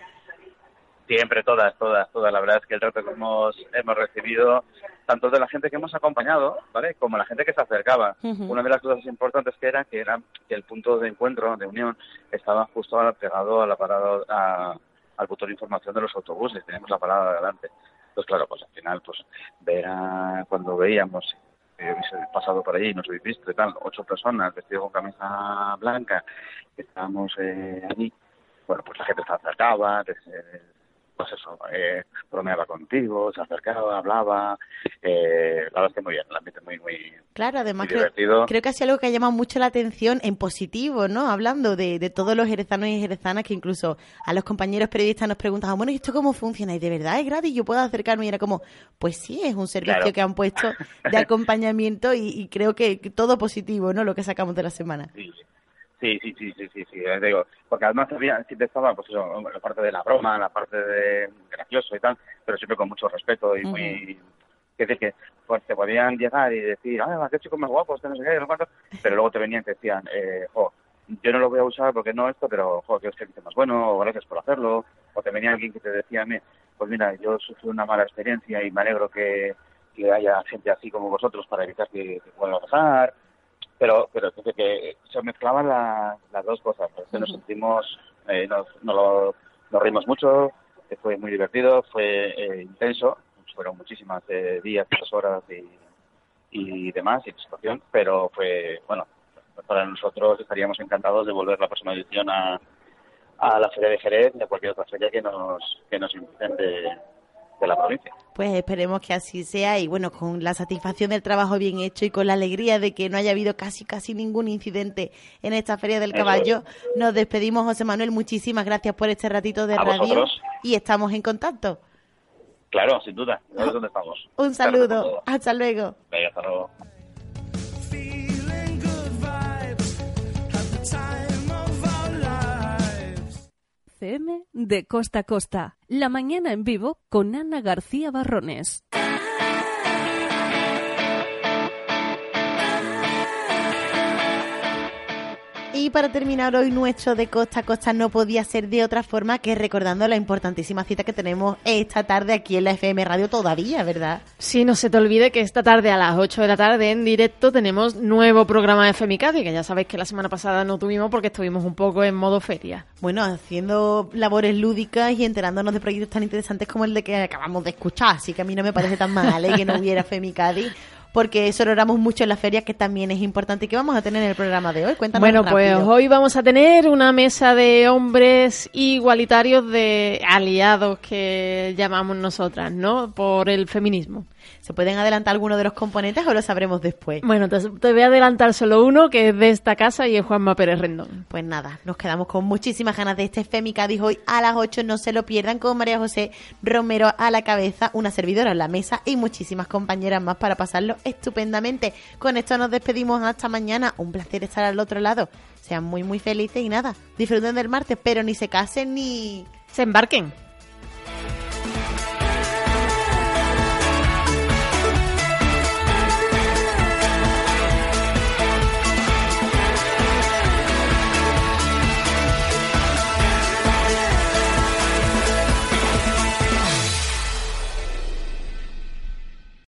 Siempre, todas, todas, todas. La verdad es que el trato que hemos, hemos recibido, tanto de la gente que hemos acompañado, ¿vale? Como la gente que se acercaba. Una de las cosas importantes que era que era que el punto de encuentro, de unión, estaba justo al- pegado a la parada, a- al botón de información de los autobuses. Teníamos la parada de adelante. Entonces, claro, pues al final, pues ver a- cuando veíamos habéis pasado por allí, nos habéis visto y tal, ocho personas vestidas con camisa blanca, que estábamos eh, allí, bueno, pues la gente se acercaba, eh, pues eso, eh, bromeaba contigo, se acercaba, hablaba, eh, la verdad es que muy bien, el ambiente muy, muy, Claro, además muy creo, divertido. creo que ha sido algo que ha llamado mucho la atención en positivo, ¿no? Hablando de, de todos los jerezanos y jerezanas que incluso a los compañeros periodistas nos preguntaban, bueno, ¿y esto cómo funciona? ¿Y de verdad es gratis? ¿Yo puedo acercarme? Y era como, pues sí, es un servicio Claro. que han puesto de acompañamiento y, y creo que que todo positivo, ¿no? Lo que sacamos de la semana. Sí, sí, sí, sí, sí, sí, sí, eh, digo, porque además había, siempre estaba, pues eso, la parte de la broma, la parte de gracioso y tal, pero siempre con mucho respeto y muy, que decir que pues, te podían llegar y decir, ah, qué chicos más guapos, que no sé qué, no cuánto, pero luego te venían y te decían, eh, jo, yo no lo voy a usar porque no esto, pero, jo, que es que más bueno, o gracias por hacerlo, o te venía alguien que te decía a mí, pues mira, yo sufrí una mala experiencia y me alegro que, que haya gente así como vosotros para evitar que, que vuelva a pasar, pero pero fíjate que se mezclaban la- las dos cosas que nos sentimos eh, nos, nos, lo- nos reímos mucho fue muy divertido fue eh, intenso fueron muchísimas eh, días muchas horas y, y demás y situación pero fue bueno para nosotros estaríamos encantados de volver la próxima edición a, a la feria de Jerez y a cualquier otra feria que nos que nos inviten de, de la provincia. Pues esperemos que así sea y bueno, con la satisfacción del trabajo bien hecho y con la alegría de que no haya habido casi casi ningún incidente en esta Feria del Caballo, nos despedimos José Manuel, muchísimas gracias por este ratito de A radio vosotros. y estamos en contacto. claro sin duda. ¿sabes dónde estamos. Un saludo, hasta luego. Venga, hasta luego De Costa a Costa. La mañana en vivo con Ana García Barrones. Y para terminar hoy nuestro de costa a costa no podía ser de otra forma que recordando la importantísima cita que tenemos esta tarde aquí en la FM Radio todavía, ¿verdad? Sí, no se te olvide que esta tarde a las 8 de la tarde en directo tenemos nuevo programa de Femicadi, que ya sabéis que la semana pasada no tuvimos porque estuvimos un poco en modo feria. Bueno, haciendo labores lúdicas y enterándonos de proyectos tan interesantes como el de que acabamos de escuchar, así que a mí no me parece tan mal ¿eh? que no hubiera Femicadi. Porque sororamos mucho en la feria, que también es importante y que vamos a tener en el programa de hoy. Cuéntanos Bueno, pues hoy vamos a tener una mesa de hombres igualitarios de aliados que llamamos nosotras, ¿no? Por el feminismo. ¿Se pueden adelantar algunos de los componentes o lo sabremos después? Bueno, te, te voy a adelantar solo uno, que es de esta casa y es Juanma Pérez Rendón. Pues nada, nos quedamos con muchísimas ganas de este Femicadis hoy a las 8. No se lo pierdan con María José Romero a la cabeza, una servidora en la mesa y muchísimas compañeras más para pasarlo estupendamente. Con esto nos despedimos hasta mañana. Un placer estar al otro lado. Sean muy, muy felices y nada, disfruten del martes, pero ni se casen ni se embarquen.